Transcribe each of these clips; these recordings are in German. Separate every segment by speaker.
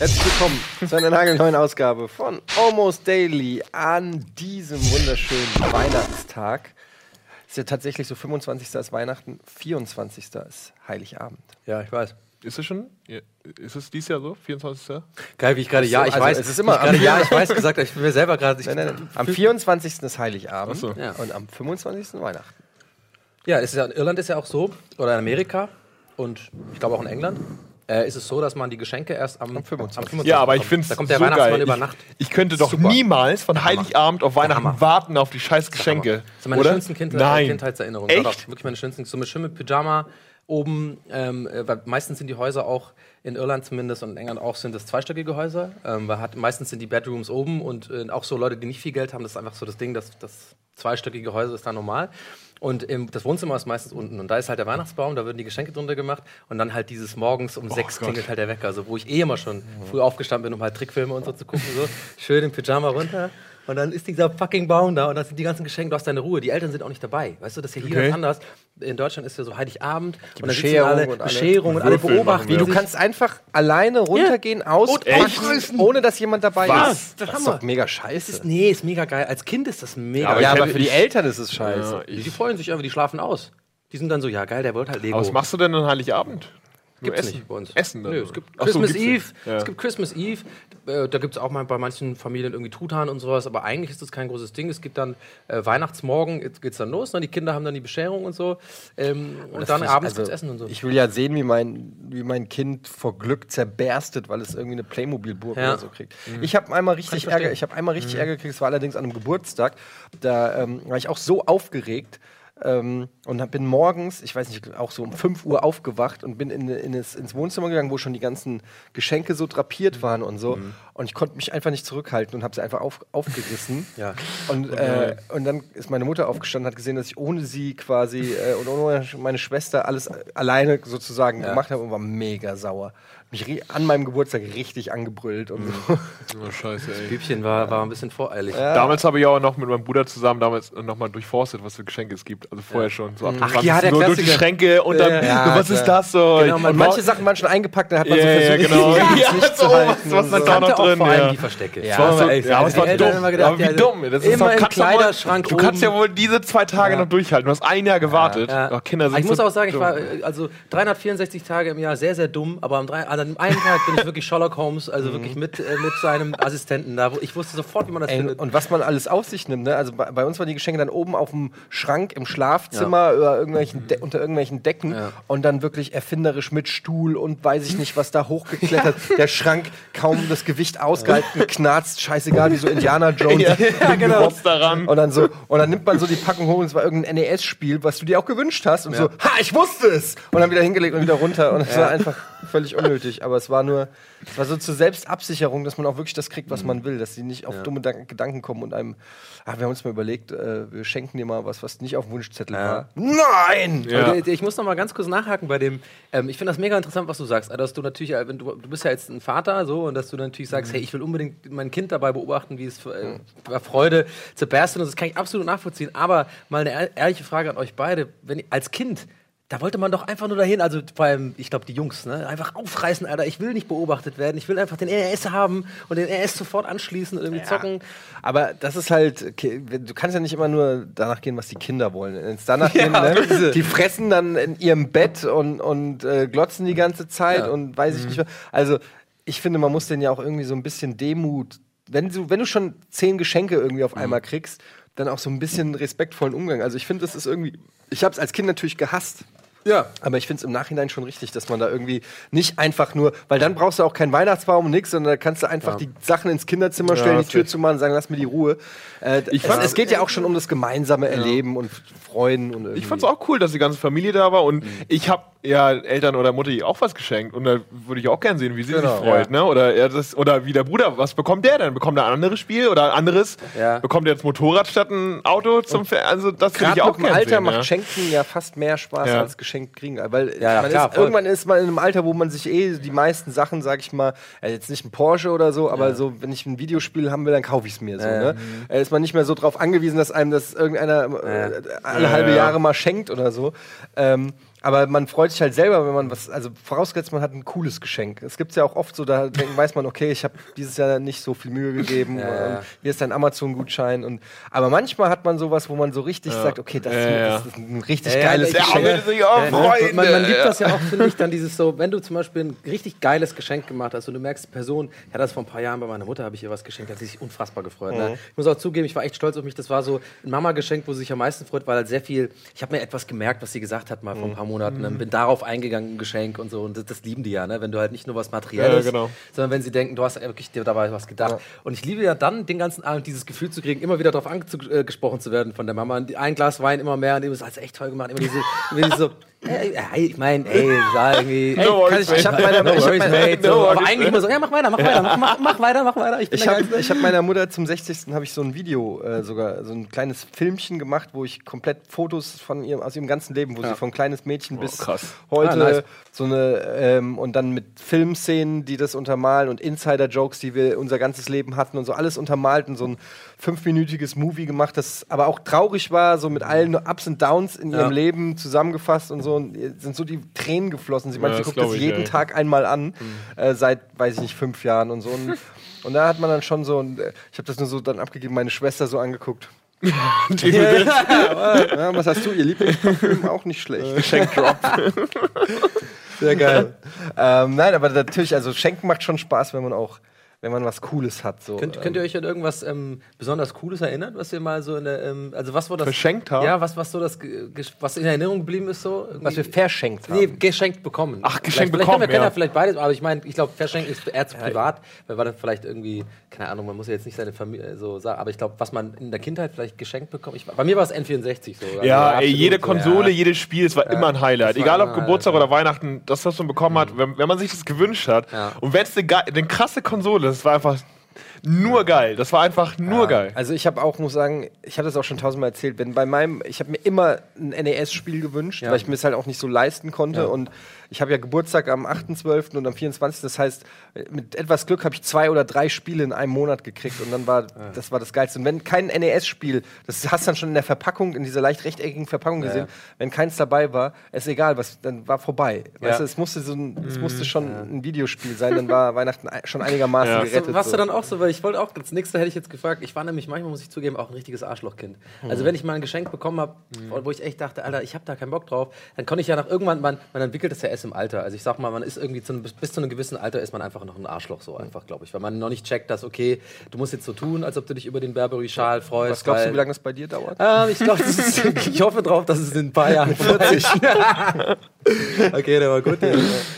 Speaker 1: Herzlich willkommen zu einer nagelneuen Ausgabe von Almost Daily an diesem wunderschönen Weihnachtstag. Ist ja tatsächlich so 25. ist Weihnachten, 24. ist Heiligabend.
Speaker 2: Ja, ich weiß.
Speaker 3: Ist es schon? Ist es dieses Jahr so? 24.
Speaker 2: Geil, wie ich gerade, ja, ich
Speaker 1: also
Speaker 2: weiß.
Speaker 1: es ist immer
Speaker 2: ich gerade,
Speaker 1: am-
Speaker 2: ja, ich weiß gesagt, ich bin mir selber gerade. ich-
Speaker 1: Nein, nein, nein. Am 24. ist Heiligabend
Speaker 3: Ach so.
Speaker 2: Ja.
Speaker 1: und am 25. Weihnachten.
Speaker 2: Ja, es ist ja, in Irland ist ja auch so, oder in Amerika und ich glaube auch in England, äh, ist es so, dass man die Geschenke erst am,
Speaker 1: Am 25.
Speaker 3: Ja, aber ich finde es
Speaker 2: Da kommt der
Speaker 3: so
Speaker 2: Weihnachtsmann
Speaker 3: geil.
Speaker 2: über
Speaker 3: Ich-
Speaker 2: Nacht.
Speaker 3: Ich, könnte doch
Speaker 2: Super.
Speaker 3: niemals von. Heiligabend auf Weihnachten
Speaker 2: Hammer.
Speaker 3: warten auf die scheiß Geschenke.
Speaker 2: Das sind meine
Speaker 3: oder?
Speaker 2: schönsten kind
Speaker 3: Nein.
Speaker 2: Kindheitserinnerungen.
Speaker 3: Echt?
Speaker 2: Wirklich meine schönsten. So mit schön mit Pyjama oben, ähm, äh, weil meistens sind die Häuser auch, in Irland zumindest und in England auch, sind das zweistöckige Häuser. Ähm, weil hat, meistens sind die Bedrooms oben und äh, auch so Leute, die nicht viel Geld haben, das ist einfach so das Ding, dass das zweistöckige Häuser ist da normal. Und ähm, das Wohnzimmer ist meistens unten. Und da ist halt der Weihnachtsbaum, da werden die Geschenke drunter gemacht. Und dann halt dieses morgens um sechs
Speaker 3: Gott.
Speaker 2: klingelt halt der Wecker. Also wo ich eh immer schon früh aufgestanden bin, um halt Trickfilme und so zu gucken. So. Schön im Pyjama runter. Und dann ist dieser fucking Baum da und da sind die ganzen Geschenke, du hast deine Ruhe. Die Eltern sind auch nicht dabei. Weißt du, das ist ja hier
Speaker 3: Okay.
Speaker 2: ganz anders. In Deutschland ist ja so Heiligabend und dann sitzen alle,
Speaker 1: und alle
Speaker 2: Bescherung und alle beobachten.
Speaker 1: Wie,
Speaker 3: ja.
Speaker 1: du kannst einfach alleine runtergehen, auspacken, ohne dass jemand dabei
Speaker 3: Was?
Speaker 1: ist.
Speaker 2: Der
Speaker 1: Das ist doch mega
Speaker 2: Das
Speaker 1: scheiße.
Speaker 2: ist, nee, ist mega geil. Als Kind ist das mega
Speaker 3: aber
Speaker 1: ja, aber
Speaker 3: hätte-
Speaker 1: für die Eltern ist es scheiße.
Speaker 3: Ja,
Speaker 2: Die freuen sich einfach, die schlafen aus. Die sind dann so, ja geil, der wollte halt Lego.
Speaker 3: aber was machst du denn an Heiligabend?
Speaker 2: Gibt's
Speaker 3: Essen?
Speaker 2: nicht bei uns.
Speaker 3: Essen dann?
Speaker 2: Nö, es gibt
Speaker 3: so,
Speaker 2: Christmas
Speaker 3: gibt's
Speaker 2: Eve.
Speaker 3: Ja.
Speaker 2: Es gibt Christmas Eve. Äh, da gibt es auch mal bei manchen Familien irgendwie Truthahn und sowas, aber eigentlich ist das kein großes Ding. Es gibt dann äh, Weihnachtsmorgen, geht's dann los, ne? die Kinder haben dann die Bescherung und so. Ähm, und dann abends
Speaker 1: Also,
Speaker 2: gibt's Essen und so.
Speaker 1: Ich will ja sehen, wie mein, wie mein Kind vor Glück zerberstet, weil es irgendwie eine Playmobil-Burg
Speaker 2: Ja.
Speaker 1: oder so kriegt. Ich habe einmal richtig
Speaker 2: ich
Speaker 1: Ärger. Ich habe einmal richtig Ärger gekriegt. Es war allerdings an einem Geburtstag. Da ähm, war ich auch so aufgeregt. Ähm, und bin morgens, ich weiß nicht, auch so um 5 Uhr aufgewacht und bin in, in das, ins Wohnzimmer gegangen, wo schon die ganzen Geschenke so drapiert waren und so. Und ich konnte mich einfach nicht zurückhalten und habe sie einfach auf, aufgerissen.
Speaker 2: Ja.
Speaker 1: Und, äh, und dann ist meine Mutter aufgestanden, hat gesehen, dass ich ohne sie quasi äh, und ohne meine Schwester alles äh, alleine sozusagen gemacht habe und war mega sauer. Mich an meinem Geburtstag richtig angebrüllt und so.
Speaker 3: Oh, scheiße, ey.
Speaker 2: Bübchen war, war ein bisschen voreilig.
Speaker 3: Damals habe ich auch noch mit meinem Bruder zusammen damals nochmal durchforstet, was für Geschenke es gibt. Also vorher schon. So ab dem
Speaker 2: Ach
Speaker 3: 20.
Speaker 2: ja, der
Speaker 3: so durch die. Schränke und dann,
Speaker 1: Ja,
Speaker 3: was ist das so?
Speaker 2: Genau, man-
Speaker 1: Und manche Sachen waren schon eingepackt, dann hat man
Speaker 3: Ja,
Speaker 1: so
Speaker 3: ja,
Speaker 1: versucht,
Speaker 3: genau. Ja,
Speaker 1: Licht
Speaker 3: so,
Speaker 1: zu halten.
Speaker 3: was- was man
Speaker 1: so.
Speaker 3: da noch drin,
Speaker 2: vor allem
Speaker 3: ja.
Speaker 2: die Verstecke.
Speaker 1: Ja.
Speaker 3: Das war so,
Speaker 2: ey,
Speaker 3: ja, aber es war dumm.
Speaker 2: gedacht,
Speaker 3: aber wie
Speaker 2: ja,
Speaker 3: dumm. Das ist
Speaker 2: immer im Kleiderschrank
Speaker 3: Du kannst ja wohl diese zwei Tage noch durchhalten. Du hast ein Jahr gewartet.
Speaker 2: Ja.
Speaker 3: Oh, Kinder
Speaker 2: Aber
Speaker 3: sind
Speaker 2: ich muss
Speaker 3: so
Speaker 2: auch sagen, ich war also 364 Tage im Jahr sehr, sehr dumm, aber am, an einem Tag bin ich wirklich Sherlock Holmes, also wirklich mit, äh, mit seinem Assistenten da. Wo ich wusste sofort, wie man das
Speaker 1: Ey,
Speaker 2: findet.
Speaker 1: und was man alles auf sich nimmt, ne? Also bei, bei uns waren die Geschenke dann oben auf dem Schrank im Schlafzimmer über irgendwelchen De unter irgendwelchen Decken
Speaker 2: Ja.
Speaker 1: und dann wirklich erfinderisch mit Stuhl und weiß ich nicht, was da hochgeklettert. Der Schrank kaum das Gewicht ausgehalten, knarzt, scheißegal, wie so Indiana Jones.
Speaker 3: Ja,
Speaker 2: Ja, genau.
Speaker 3: Daran.
Speaker 1: Und dann so, und dann nimmt man so die Packung hoch und es war irgendein NES-Spiel, was du dir auch gewünscht hast und so, ha, ich wusste es! Und dann wieder hingelegt und wieder runter. Und es war einfach völlig unnötig. Aber es war nur, es war so zur Selbstabsicherung, dass man auch wirklich das kriegt, was man will, dass die nicht auf dumme Dank- Gedanken kommen und einem, ach, wir haben uns mal überlegt, äh, wir schenken dir mal was, was nicht auf dem Wunschzettel war. Nein!
Speaker 3: Ja.
Speaker 2: Ich muss noch mal ganz kurz nachhaken bei dem. Ähm, ich finde das mega interessant, was du sagst. Also, Dass du natürlich, äh, wenn du, du bist ja jetzt ein Vater, so und dass du natürlich sagst, hey, ich will unbedingt mein Kind dabei beobachten, wie es äh, bei Freude zerberstet. Und das kann ich absolut nachvollziehen. Aber mal eine ehr- ehrliche Frage an euch beide: Wenn ihr- als Kind da wollte man doch einfach nur dahin, also vor allem, ich glaube, die Jungs, ne? Einfach aufreißen, Alter. Ich will nicht beobachtet werden. Ich will einfach den RS haben und den RS sofort anschließen und irgendwie zocken.
Speaker 1: Aber das ist halt, du kannst ja nicht immer nur danach gehen, was die Kinder wollen. Wenn es danach
Speaker 2: Ja,
Speaker 1: gehen, ne? die fressen dann in ihrem Bett und, und äh, glotzen die ganze Zeit
Speaker 2: Ja.
Speaker 1: und weiß ich nicht was. Also ich finde, man muss denen ja auch irgendwie so ein bisschen Demut, wenn du, wenn du schon zehn Geschenke irgendwie auf einmal kriegst, dann auch so ein bisschen respektvollen Umgang. Also ich finde, das ist irgendwie, ich habe es als Kind natürlich gehasst.
Speaker 2: Ja.
Speaker 1: Aber ich finde es im Nachhinein schon richtig, dass man da irgendwie nicht einfach nur, weil dann brauchst du auch keinen Weihnachtsbaum und nichts, sondern da kannst du einfach die Sachen ins Kinderzimmer stellen, die
Speaker 3: hast
Speaker 1: Tür zu machen, sagen, lass mir die Ruhe. Äh, es,
Speaker 3: fand's-
Speaker 1: es geht ja auch schon um das gemeinsame Erleben und Freuen und irgendwie.
Speaker 3: Ich fand's auch cool, dass die ganze Familie da war und ich habe ja Eltern oder Mutti auch was geschenkt und da würde ich auch gern sehen, wie sie
Speaker 1: Genau,
Speaker 3: sich freut, ne? Oder er das oder wie der Bruder, was bekommt der denn? Bekommt er ein anderes Spiel oder ein anderes?
Speaker 2: Ja.
Speaker 3: Bekommt er jetzt Motorrad statt ein Auto zum Fer Also das würde ich auch
Speaker 1: mit dem
Speaker 3: gern
Speaker 1: Alter
Speaker 3: sehen,
Speaker 1: macht
Speaker 3: ja.
Speaker 1: Schenken ja fast mehr Spaß
Speaker 3: Ja.
Speaker 1: als geschenkt kriegen. Weil
Speaker 2: Ja, ja,
Speaker 1: man
Speaker 2: klar,
Speaker 1: ist, irgendwann ist man in einem Alter, wo man sich eh die meisten Sachen, sag ich mal, äh, jetzt nicht ein Porsche oder so, aber so, wenn ich ein Videospiel haben will, dann kaufe ich es mir so.
Speaker 2: Ja,
Speaker 1: Ne? Äh, ist man nicht mehr so drauf angewiesen, dass einem das irgendeiner äh, alle
Speaker 3: Ja,
Speaker 1: halbe
Speaker 3: ja.
Speaker 1: Jahre mal schenkt oder so. Ähm, aber man freut sich halt selber, wenn man was, also vorausgesetzt, man hat ein cooles Geschenk. Es gibt ja auch oft so, da denken, weiß man, okay, ich habe dieses Jahr nicht so viel Mühe gegeben.
Speaker 2: Ja, ja.
Speaker 1: und Hier ist ein Amazon-Gutschein. und Aber manchmal hat man sowas, wo man so richtig sagt, okay, das,
Speaker 3: Ja, ja.
Speaker 1: das ist ein richtig
Speaker 2: Ja, ja,
Speaker 1: geiles Geschenk.
Speaker 2: Man, man liebt
Speaker 3: ja.
Speaker 2: das ja auch, finde ich, dann dieses so, wenn du zum Beispiel ein richtig geiles Geschenk gemacht hast und du merkst, die Person, ich hatte das vor ein paar Jahren bei meiner Mutter, habe ich ihr was geschenkt, hat sie sich unfassbar gefreut. Ne? Ich muss auch zugeben, ich war echt stolz auf mich. Das war so ein Mama-Geschenk, wo sie sich am meisten freut, weil halt sehr viel, ich habe mir etwas gemerkt, was sie gesagt hat mal vor ein paar Monaten, ne? bin darauf eingegangen, ein Geschenk und so. Und das, das lieben die ja, ne? wenn du halt nicht nur was Materielles,
Speaker 3: Ja, genau.
Speaker 2: sondern wenn sie denken, du hast wirklich dir dabei was gedacht. Und ich liebe ja dann den ganzen Abend dieses Gefühl zu kriegen, immer wieder darauf angesprochen zu werden von der Mama. Ein Glas Wein immer mehr und die ist alles echt toll gemacht. Immer diese, immer diese so, ich meine, ey, sag irgendwie.
Speaker 3: No
Speaker 2: Ey,
Speaker 3: worries,
Speaker 2: kann ich, ich hab meine,
Speaker 3: mate.
Speaker 2: no worries, mate.
Speaker 3: No
Speaker 2: So, aber eigentlich immer so, ja, mach weiter, mach weiter, mach, mach, mach weiter, mach weiter. Ich
Speaker 1: Ich habe ich hab meiner Mutter zum 60. habe ich so ein Video äh, sogar, so ein kleines Filmchen gemacht, wo ich komplett Fotos von ihrem, aus ihrem ganzen Leben, wo sie von kleines Mädchen bis
Speaker 3: krass.
Speaker 1: heute
Speaker 2: Ah, nice.
Speaker 1: so eine, ähm, und dann mit Filmszenen, die das untermalen und Insider-Jokes, die wir unser ganzes Leben hatten und so alles untermalt und so ein fünfminütiges Movie gemacht, das aber auch traurig war, so mit allen Ups und Downs in ihrem
Speaker 2: Ja.
Speaker 1: Leben zusammengefasst und so und ihr sind so die Tränen geflossen. Sie meinte,
Speaker 3: Ja,
Speaker 1: sie guckt das
Speaker 3: ich,
Speaker 1: jeden
Speaker 3: ey.
Speaker 1: Tag einmal an, äh, seit, weiß ich nicht, fünf Jahren und so. Und, und da hat man dann schon so, und, äh, ich habe das nur so dann abgegeben, meine Schwester so angeguckt. ja, was hast du, ihr Lieblingsparfüm? Auch nicht schlecht.
Speaker 3: Geschenkdrop.
Speaker 1: Sehr geil. ähm, nein, aber natürlich, also Schenken macht schon Spaß, wenn man auch, wenn man was Cooles hat. So.
Speaker 2: Könnt, könnt ihr euch an irgendwas ähm, besonders Cooles erinnern, was ihr mal so in der, ähm, also was war das?
Speaker 3: Verschenkt haben?
Speaker 2: Ja, was, was so das, was in Erinnerung geblieben ist so?
Speaker 1: ähm, was wir
Speaker 2: Irgendwie-
Speaker 1: verschenkt haben.
Speaker 2: Nee, geschenkt bekommen.
Speaker 3: Ach, geschenkt
Speaker 2: vielleicht,
Speaker 3: bekommen,
Speaker 2: Vielleicht, wir ja.
Speaker 3: ja.
Speaker 2: vielleicht beides, aber ich meine, ich glaube, verschenken ist eher zu privat, weil war dann vielleicht irgendwie, keine Ahnung, man muss ja jetzt nicht seine Familie so sagen, aber ich glaube, was man in der Kindheit vielleicht geschenkt bekommt, ich, bei mir war es N64 so. Also
Speaker 3: Ja, ey, jede
Speaker 2: so.
Speaker 3: Konsole,
Speaker 2: Ja.
Speaker 3: jedes Spiel, es war immer ein Highlight. Egal ob Geburtstag oder Weihnachten, das, was man bekommen hat, wenn, wenn man sich das gewünscht hat.
Speaker 2: Ja.
Speaker 3: Und wenn es eine, eine krasse Konsole das war einfach nur geil. Das war einfach nur geil.
Speaker 1: Also ich habe auch, muss sagen, ich habe das auch schon tausendmal erzählt, wenn bei meinem, ich habe mir immer ein NES-Spiel gewünscht, weil ich mir es halt auch nicht so leisten konnte und ich habe ja Geburtstag am 8.12. und am 24. Das heißt, mit etwas Glück habe ich zwei oder drei Spiele in einem Monat gekriegt und dann war, das war das Geilste. Und wenn kein NES-Spiel, das hast du dann schon in der Verpackung, in dieser leicht rechteckigen Verpackung gesehen, wenn keins dabei war, ist egal, was, dann war vorbei. Weißt du, es musste so ein, es musste schon ein Videospiel sein, dann war Weihnachten ei- schon einigermaßen
Speaker 3: Ja.
Speaker 1: gerettet.
Speaker 2: So, warst
Speaker 1: so.
Speaker 2: du dann auch so, weil ich wollte auch, das nächste hätte ich jetzt gefragt, ich war nämlich manchmal, muss ich zugeben, auch ein richtiges Arschlochkind. Also wenn ich mal ein Geschenk bekommen habe, wo ich echt dachte, Alter, ich habe da keinen Bock drauf, dann konnte ich ja nach irgendwann, man, man entwickelt das ja erst im Alter. Also ich sag mal, man ist irgendwie zu einem, bis, zu einem gewissen Alter ist man einfach noch ein Arschloch so einfach, glaube ich. Weil man noch nicht checkt, dass, okay, du musst jetzt so tun, als ob du dich über den Burberry-Schal freust.
Speaker 1: Was glaubst du,
Speaker 2: weil-
Speaker 1: wie lange das bei dir dauert?
Speaker 2: ähm, ich glaube, ich hoffe drauf, dass es in ein paar Jahren 40. okay, der war gut. Ja.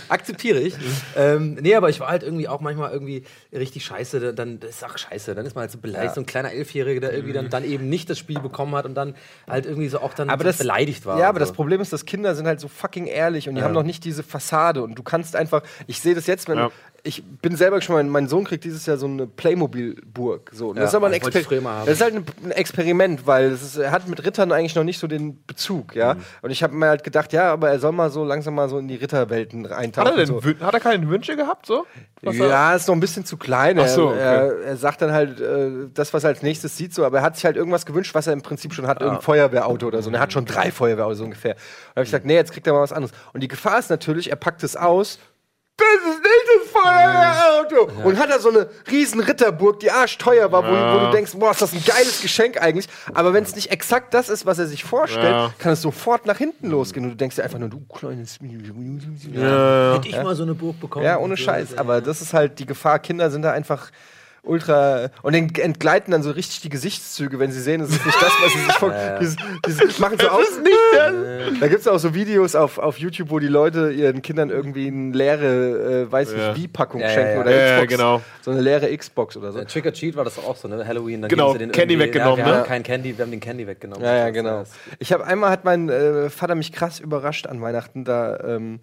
Speaker 2: Akzeptiere ich. ähm, nee, aber ich war halt irgendwie auch manchmal irgendwie richtig scheiße. Dann- das ist auch scheiße. Dann ist man halt so beleidigt, so ein kleiner Elfjähriger, der irgendwie dann, dann eben nicht das Spiel bekommen hat und dann halt irgendwie so auch dann
Speaker 1: aber
Speaker 2: so
Speaker 1: das,
Speaker 2: beleidigt war.
Speaker 1: Ja, aber das
Speaker 2: so.
Speaker 1: Problem ist, dass Kinder sind halt so fucking ehrlich und die haben noch nicht diese Fassade und du kannst einfach, ich sehe das jetzt, wenn
Speaker 3: Ja.
Speaker 1: Ich bin selber schon mal, mein Sohn kriegt dieses Jahr so eine Playmobil-Burg. So.
Speaker 2: Ja,
Speaker 1: das ist aber ein, Exper das ist halt ein, Experiment, weil ist, er hat mit Rittern eigentlich noch nicht so den Bezug, ja.
Speaker 2: Mhm.
Speaker 1: Und ich habe mir halt gedacht, ja, aber er soll mal so langsam mal so in die Ritterwelten
Speaker 3: Hat
Speaker 1: eintauchen.
Speaker 3: er, denn,
Speaker 1: so.
Speaker 3: Hat er keine Wünsche gehabt? So? Was er-
Speaker 1: Ja, ist noch ein bisschen zu klein.
Speaker 3: Ach so,
Speaker 1: er,
Speaker 3: okay.
Speaker 1: er, er sagt dann halt äh, das, was er als nächstes sieht, so, aber er hat sich halt irgendwas gewünscht, was er im Prinzip schon hat, irgendein Feuerwehrauto oder so. Und er hat schon drei Feuerwehrautos ungefähr. Und habe ich gesagt, nee, jetzt kriegt er mal was anderes. Und die Gefahr ist natürlich, er packt es aus. Das ist nicht das Feuerwehrauto! Und hat er so eine riesen Ritterburg, die arschteuer war, wo,
Speaker 3: Ja.
Speaker 1: wo du denkst, boah, ist das ein geiles Geschenk eigentlich. Aber wenn es nicht exakt das ist, was er sich vorstellt,
Speaker 3: Ja.
Speaker 1: kann es sofort nach hinten losgehen. Und du denkst dir einfach nur, du kleines.
Speaker 3: Ja.
Speaker 2: Hätte ich mal so eine Burg bekommen.
Speaker 1: Ja, ohne. Scheiß. Aber das ist halt die Gefahr. Kinder sind da einfach ultra. Und den entgleiten dann so richtig die Gesichtszüge, wenn sie sehen, es ist nicht das, was sie sich vor. Dieses, dieses machen so aus. Da gibt es auch so Videos auf, auf YouTube, wo die Leute ihren Kindern irgendwie eine leere, äh, weiß
Speaker 3: Ja.
Speaker 1: nicht wie Packung
Speaker 2: Ja, ja,
Speaker 1: schenken
Speaker 2: ja.
Speaker 1: oder
Speaker 3: Ja, ja,
Speaker 1: Xbox.
Speaker 3: genau.
Speaker 1: So eine leere Xbox oder so.
Speaker 2: Äh, Trick or Treat war das auch so, ne? Halloween. Dann
Speaker 3: Genau,
Speaker 2: geben sie den
Speaker 3: Candy weggenommen,
Speaker 2: ja, wir
Speaker 3: ne?
Speaker 2: haben kein Candy, wir haben den Candy weggenommen.
Speaker 1: Ja, ja,
Speaker 2: Das
Speaker 1: genau. Ich habe einmal hat mein äh, Vater mich krass überrascht an Weihnachten. Da ähm,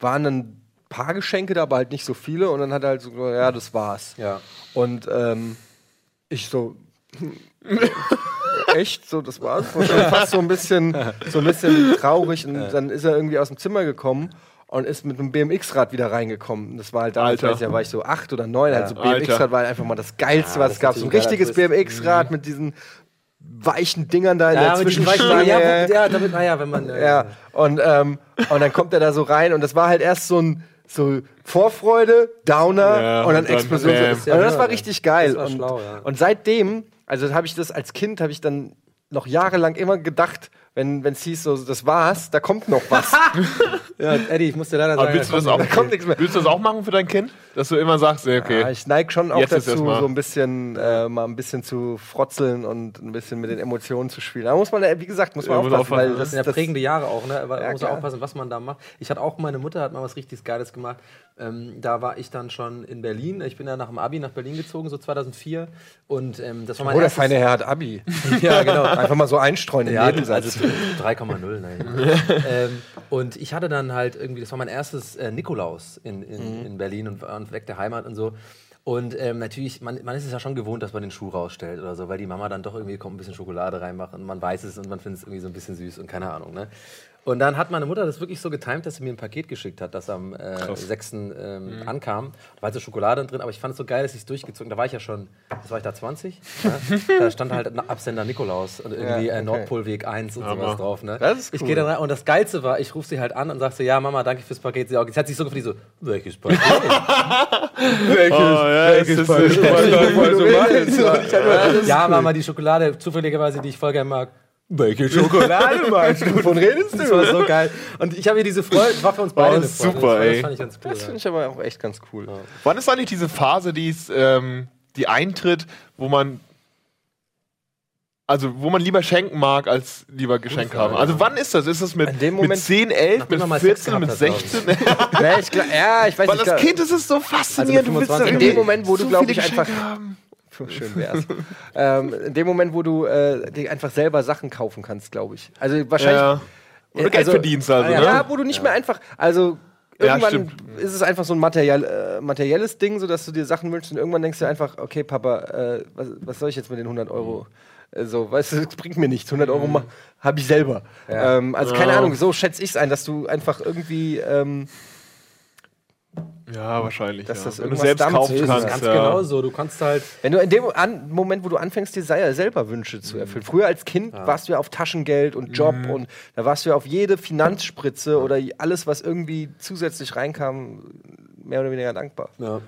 Speaker 1: waren dann paar Geschenke da, aber halt nicht so viele. Und dann hat er halt so, gesagt, ja, das war's.
Speaker 2: Ja.
Speaker 1: Und ähm, ich so, echt, so, das war's. Und schon fast so ein bisschen, so ein bisschen traurig. Und dann ist er irgendwie aus dem Zimmer gekommen. Und ist mit einem BMX-Rad wieder reingekommen. Das war halt damals,
Speaker 3: Alter.
Speaker 1: da war ich so acht oder neun. Also
Speaker 3: Alter.
Speaker 1: BMX-Rad war halt einfach mal das Geilste,
Speaker 2: Ja,
Speaker 1: was es gab. So ein richtiges. BMX-Rad mit diesen weichen Dingern da in
Speaker 2: Ja,
Speaker 1: der Zwischenstange.
Speaker 2: weichen- ja, ja, damit, naja, wenn man. äh,
Speaker 1: Ja, und, ähm, und dann kommt er da so rein und das war halt erst so ein so Vorfreude, Downer
Speaker 3: Ja,
Speaker 1: und dann
Speaker 3: und dann
Speaker 1: Explosion.
Speaker 3: Bam.
Speaker 1: und das war richtig geil.
Speaker 2: das war
Speaker 1: und,
Speaker 2: schlau, ja.
Speaker 1: und seitdem, also habe ich das als Kind, habe ich dann noch jahrelang immer gedacht, wenn es hieß, so, das war's, da kommt noch was.
Speaker 2: Ja, Eddie, ich muss dir leider
Speaker 3: Aber
Speaker 2: sagen,
Speaker 3: willst du
Speaker 2: da
Speaker 3: das
Speaker 2: kommt
Speaker 3: auch,
Speaker 1: kommt nichts mehr.
Speaker 3: willst du das auch machen für dein Kind? Dass du immer sagst, ja, okay.
Speaker 1: Ja, ich neige schon auch
Speaker 3: Jetzt
Speaker 1: dazu, so ein bisschen, äh, mal ein bisschen zu frotzeln und ein bisschen mit den Emotionen zu spielen. Da muss man, wie gesagt, muss man
Speaker 3: Ja, muss
Speaker 1: aufpassen,
Speaker 3: aufpassen,
Speaker 1: weil das,
Speaker 2: Das sind ja
Speaker 1: das
Speaker 2: prägende Jahre auch, ne? Aber
Speaker 1: Ja,
Speaker 2: man muss
Speaker 1: klar.
Speaker 2: aufpassen, was man da macht. Ich hatte auch, meine Mutter hat mal was richtig Geiles gemacht. Ähm, da war ich dann schon in Berlin. Ich bin ja nach dem Abi nach Berlin gezogen, so 2004. Und ähm, das war mein
Speaker 1: Oh, der feine Herr hat Abi.
Speaker 2: Ja, genau.
Speaker 1: Einfach mal so einstreuen im
Speaker 2: Ja,
Speaker 1: Nebensatz.
Speaker 2: also 3,0, nein. ähm, und ich hatte dann halt irgendwie, das war mein erstes äh, Nikolaus in, in,
Speaker 1: Mhm.
Speaker 2: in Berlin und, und weg der Heimat und so. Und ähm, natürlich, man, man ist es ja schon gewohnt, dass man den Schuh rausstellt oder so, weil die Mama dann doch irgendwie kommt, ein bisschen Schokolade reinmacht und man weiß es und man findet es irgendwie so ein bisschen süß und keine Ahnung. Ne? Und dann hat meine Mutter das wirklich so getimt, dass sie mir ein Paket geschickt hat, das am äh, 6. Ähm,
Speaker 1: Mhm.
Speaker 2: ankam. Da war so Schokolade drin, aber ich fand es so geil, dass ich es durchgezogen Da war ich ja schon, was war ich da, 20? Ja? Da stand halt ein Absender Nikolaus und irgendwie
Speaker 1: Ja,
Speaker 2: äh,
Speaker 1: okay.
Speaker 2: Nordpolweg 1 und sowas
Speaker 3: Hammer.
Speaker 2: drauf. Ne?
Speaker 1: Das ist
Speaker 2: Ich
Speaker 1: cool.
Speaker 2: gehe dann rein und das Geilste war, ich rufe sie halt an und sage so, ja Mama, danke fürs Paket. Sie, auch, sie hat sich so gefragt, die so, welches Paket?
Speaker 3: welches, oh, ja, welches ist
Speaker 1: Paket?
Speaker 2: ja Mama, die Schokolade, zufälligerweise, die ich voll gerne mag. Welche Schokolade
Speaker 1: meinst du? Wovon redest
Speaker 2: Das war so geil. Und ich habe hier diese Freude, war für uns beide
Speaker 3: Oh,
Speaker 2: eine Freude.
Speaker 3: super,
Speaker 2: das, war-
Speaker 3: ey.
Speaker 2: Das fand ich ganz cool.
Speaker 1: Das
Speaker 2: ja.
Speaker 1: finde ich aber auch echt ganz cool.
Speaker 3: Wann ist eigentlich diese Phase, die, ist, ähm, die eintritt, wo man also wo man lieber schenken mag, als lieber Geschenk
Speaker 2: Frage,
Speaker 3: haben? Also wann ist das? Ist das mit,
Speaker 1: dem
Speaker 3: mit
Speaker 1: Moment-
Speaker 3: 10, 11,
Speaker 2: Nachdem
Speaker 3: mit
Speaker 2: man mal Sex
Speaker 3: 14, mit
Speaker 2: gehabt hat,
Speaker 3: 16?
Speaker 1: Ja, ich glaub, ja, ich weiß
Speaker 3: Weil
Speaker 1: nicht.
Speaker 3: als
Speaker 1: glaub-
Speaker 3: Kind ist es so faszinierend.
Speaker 2: Also
Speaker 3: du willst da
Speaker 2: 25
Speaker 1: in dem Moment, wo du,
Speaker 3: so
Speaker 1: glaube
Speaker 3: viele
Speaker 1: ich, einfach.
Speaker 3: Haben.
Speaker 1: Schön wär's. ähm, in dem Moment, wo du äh, dir einfach selber Sachen kaufen kannst, glaube ich. Also wahrscheinlich.
Speaker 3: Ja. Oder Geld
Speaker 1: also-
Speaker 3: verdienst also,
Speaker 1: ja,
Speaker 3: ne?
Speaker 1: ja, wo du nicht mehr einfach. Also.
Speaker 3: Ja,
Speaker 1: Irgendwann
Speaker 3: stimmt.
Speaker 1: ist es einfach so ein materiell, äh, materielles Ding, so dass du dir Sachen wünschst und irgendwann denkst du einfach, okay, Papa, äh, was, was soll ich jetzt mit den 100 Euro? Äh, So, weißt du, das bringt mir nichts. 100 Euro
Speaker 3: Mhm.
Speaker 1: habe ich selber.
Speaker 2: Ja.
Speaker 1: Ähm, also keine
Speaker 3: Ja.
Speaker 1: Ahnung, so schätze ich es ein, dass du einfach irgendwie ähm,
Speaker 3: Ja, wahrscheinlich.
Speaker 1: Dass
Speaker 3: ja.
Speaker 1: das
Speaker 3: Wenn du
Speaker 1: irgendwas
Speaker 3: selbst
Speaker 1: damit
Speaker 3: kaufen kannst.
Speaker 2: Ganz
Speaker 3: ja.
Speaker 2: genau so. Du kannst halt.
Speaker 1: Wenn du in dem an, Moment, wo du anfängst, dir sei- selber Wünsche zu erfüllen. Früher als Kind warst du ja auf Taschengeld und Job und da warst du ja auf jede Finanzspritze oder alles, was irgendwie zusätzlich reinkam, mehr oder weniger dankbar.
Speaker 2: Ja,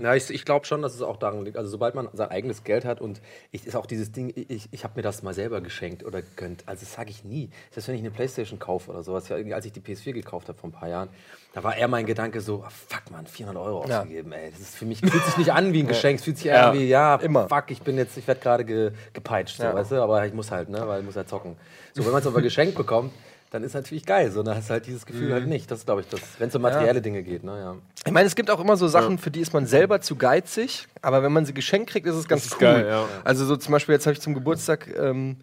Speaker 2: ja ich, ich glaube schon, dass es auch daran liegt. Also sobald man sein eigenes Geld hat und ich ist auch dieses Ding, ich, ich habe mir das mal selber geschenkt oder gegönnt. Also das sage ich nie. Selbst wenn ich eine Playstation kaufe oder sowas, ja, irgendwie, als ich die PS4 gekauft habe vor ein paar Jahren, da war eher mein Gedanke so, ah, fuck man, 400 Euro
Speaker 1: Ja.
Speaker 2: ausgegeben, ey. Das ist für mich, fühlt sich nicht an wie ein Geschenk, es fühlt sich eher
Speaker 3: Ja.
Speaker 2: an wie, ja,
Speaker 1: Immer.
Speaker 2: fuck, ich bin jetzt, ich werde gerade ge, gepeitscht, so,
Speaker 1: Ja.
Speaker 2: weißt du, aber ich muss halt, ne, weil ich muss halt zocken. So, wenn man es aber geschenkt bekommt, dann ist natürlich geil, so, dann hast du halt dieses Gefühl halt nicht. Das ist, glaube ich, das, wenn es um materielle Dinge geht, ne, ja.
Speaker 1: Ich meine, es gibt auch immer so Sachen, für die ist man selber zu geizig, aber wenn man sie geschenkt kriegt, ist es ganz
Speaker 3: ist
Speaker 1: cool.
Speaker 3: geil, ja.
Speaker 1: Also so zum Beispiel, jetzt habe ich zum Geburtstag ähm,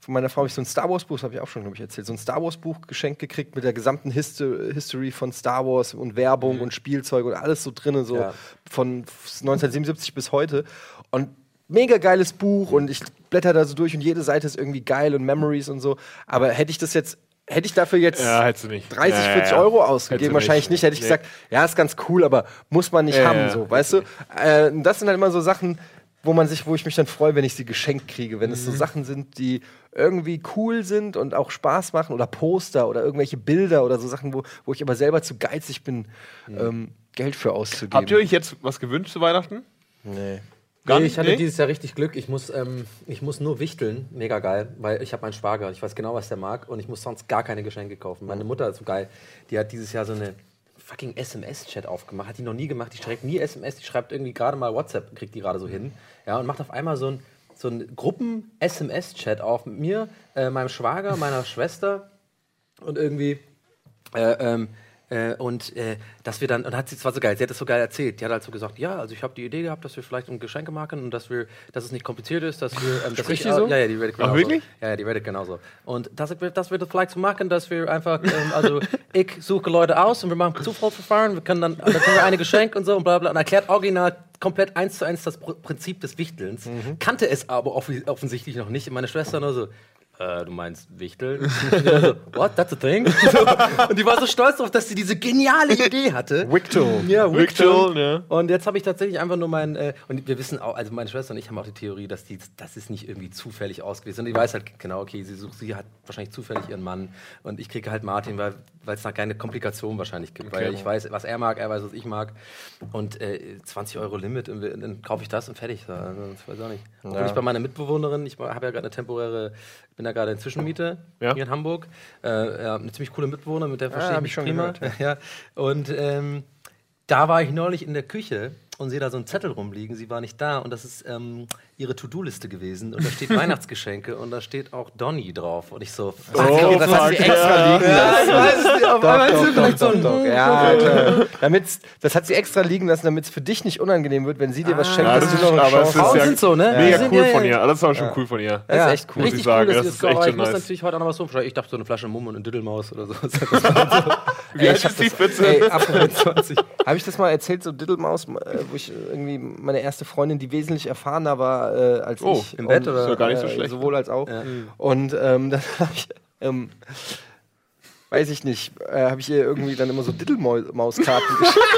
Speaker 1: von meiner Frau ich so ein Star Wars Buch, das habe ich auch schon, glaube ich, erzählt, so ein Star Wars Buch geschenkt gekriegt mit der gesamten Histo History von Star Wars und Werbung und Spielzeug und alles so drinne, so
Speaker 2: Ja.
Speaker 1: von 1977 bis heute. Und mega geiles Buch und ich blätter da so durch und jede Seite ist irgendwie geil und Memories und so. Aber hätte ich das jetzt, hätte ich dafür jetzt
Speaker 3: Ja, hättest du nicht.
Speaker 1: 30,
Speaker 3: Ja, ja,
Speaker 1: 40
Speaker 3: ja.
Speaker 1: Euro ausgegeben, wahrscheinlich nicht. Hätte ich
Speaker 3: Nee.
Speaker 1: gesagt, ja, ist ganz cool, aber muss man nicht haben, so, weißt du? Äh, das sind halt immer so Sachen, wo man sich, wo ich mich dann freue, wenn ich sie geschenkt kriege, wenn es
Speaker 3: Mhm.
Speaker 1: so Sachen sind, die irgendwie cool sind und auch Spaß machen oder Poster oder irgendwelche Bilder oder so Sachen, wo, wo ich aber selber zu geizig bin, ähm, Geld für auszugeben.
Speaker 3: Habt ihr euch jetzt was gewünscht zu Weihnachten?
Speaker 1: Nee.
Speaker 3: Gar
Speaker 2: nee, ich hatte
Speaker 3: nee?
Speaker 2: dieses Jahr richtig Glück. Ich muss, ähm, ich muss nur wichteln. Mega geil, weil ich habe meinen Schwager. Ich weiß genau, was der mag und ich muss sonst gar keine Geschenke kaufen. Meine Mutter ist so geil. Die hat dieses Jahr so eine fucking SMS-Chat aufgemacht. Hat die noch nie gemacht. Die schreibt nie SMS. Die schreibt irgendwie gerade mal WhatsApp, kriegt die gerade so hin. Ja, und macht auf einmal so ein, so ein Gruppen-SMS-Chat auf mit mir, äh, meinem Schwager, meiner Schwester und irgendwie. Äh, ähm, äh, und äh, dass wir dann, und hat sie, es war so geil, sie hat es so geil erzählt. Die hat halt so gesagt, ja, also ich habe die Idee gehabt, dass wir vielleicht ein Geschenke machen und dass wir, dass es nicht kompliziert ist, dass wir. Ähm, dass ich,
Speaker 1: so?
Speaker 2: Ja, ja, die redet genauso.
Speaker 3: wirklich?
Speaker 2: Ja, ja, die redet genauso. Und dass, wir- dass wir das vielleicht so machen, dass wir einfach, ähm, also ich suche Leute aus und wir machen Zufallsverfahren, wir können dann, dann können wir eine Geschenk und so und bla bla und erklärt original komplett eins zu eins das Pr- Prinzip des Wichtelns.
Speaker 1: Mhm.
Speaker 2: Kannte es aber offensichtlich noch nicht. Und meine Schwester nur so, äh, du meinst Wichteln? Und so, what, that's a thing? und die war so stolz darauf, dass sie diese geniale Idee hatte.
Speaker 1: Wicto.
Speaker 2: Ja,
Speaker 3: Wichteln, ja.
Speaker 2: Und jetzt habe ich tatsächlich einfach nur mein, äh, und wir wissen auch, also meine Schwester und ich haben auch die Theorie, dass die, das ist nicht irgendwie zufällig ausgewählt, sondern die weiß halt genau, okay, sie sucht, sie hat wahrscheinlich zufällig ihren Mann und ich kriege halt Martin, weil weil es da keine Komplikation wahrscheinlich gibt, weil ich weiß, was er mag, er weiß, was ich mag und äh, 20 Euro Limit, und dann kaufe ich das und fertig. So. Also, das weiß ich auch nicht.
Speaker 1: Ja.
Speaker 2: ich bei meiner Mitbewohnerin, ich habe ja gerade eine temporäre, bin da gerade in Zwischenmiete
Speaker 3: Ja.
Speaker 2: hier in Hamburg, äh, ja, eine ziemlich coole Mitbewohnerin, mit der verstehe ich
Speaker 1: ich
Speaker 2: mich
Speaker 1: schon
Speaker 2: prima.
Speaker 1: gehört,
Speaker 2: ja. Und ähm, da war ich neulich in der Küche und sehe da so einen Zettel rumliegen. Sie war nicht da und das ist ähm, ihre To-Do-Liste gewesen. Und da steht Weihnachtsgeschenke und da steht auch Donny drauf. Und ich so,
Speaker 3: Oh,
Speaker 1: das hat sie
Speaker 3: fuck,
Speaker 1: extra liegen
Speaker 2: ja,
Speaker 1: lassen.
Speaker 2: ich weiß es nicht, auf einmal
Speaker 1: Doch,
Speaker 2: ist
Speaker 1: doch,
Speaker 2: vielleicht
Speaker 1: doch,
Speaker 2: so ein-
Speaker 1: doch, doch. Ja, klar. Damit's, das hat sie extra liegen lassen, damit es für dich nicht unangenehm wird, wenn sie dir was schenkt,
Speaker 3: Ja,
Speaker 1: dass
Speaker 3: das
Speaker 1: du noch
Speaker 3: ist-
Speaker 1: eine
Speaker 3: aber es
Speaker 1: Chance
Speaker 3: ist
Speaker 1: hast.
Speaker 3: Ja
Speaker 2: sind so, ne?
Speaker 3: Mega
Speaker 2: sind-
Speaker 3: cool
Speaker 2: ja,
Speaker 3: von
Speaker 2: ja.
Speaker 3: ihr. Das war schon cool von ihr.
Speaker 1: Das ist echt cool.
Speaker 2: Richtig
Speaker 3: ich sagen.
Speaker 2: cool,
Speaker 3: Das ist
Speaker 2: das
Speaker 3: echt
Speaker 2: ich muss natürlich heute auch noch was so Ich dachte, so eine Flasche Mumm und eine Diddelmaus oder so.
Speaker 3: Wie alt ist die Spitze?
Speaker 1: Ey, apropos 20. Habe ich das mal erzählt, so Diddlemaus, äh, wo ich irgendwie meine erste Freundin, die wesentlich erfahrener war äh, als
Speaker 3: Oh,
Speaker 1: ich.
Speaker 2: im Bett
Speaker 1: Und,
Speaker 2: oder?
Speaker 3: Ist ja gar nicht so
Speaker 1: äh,
Speaker 3: schlecht.
Speaker 1: Sowohl als auch.
Speaker 2: Ja.
Speaker 1: Und ähm, dann habe ich, ähm, weiß ich nicht, äh, habe ich ihr irgendwie dann immer so Diddlemauskarten geschickt.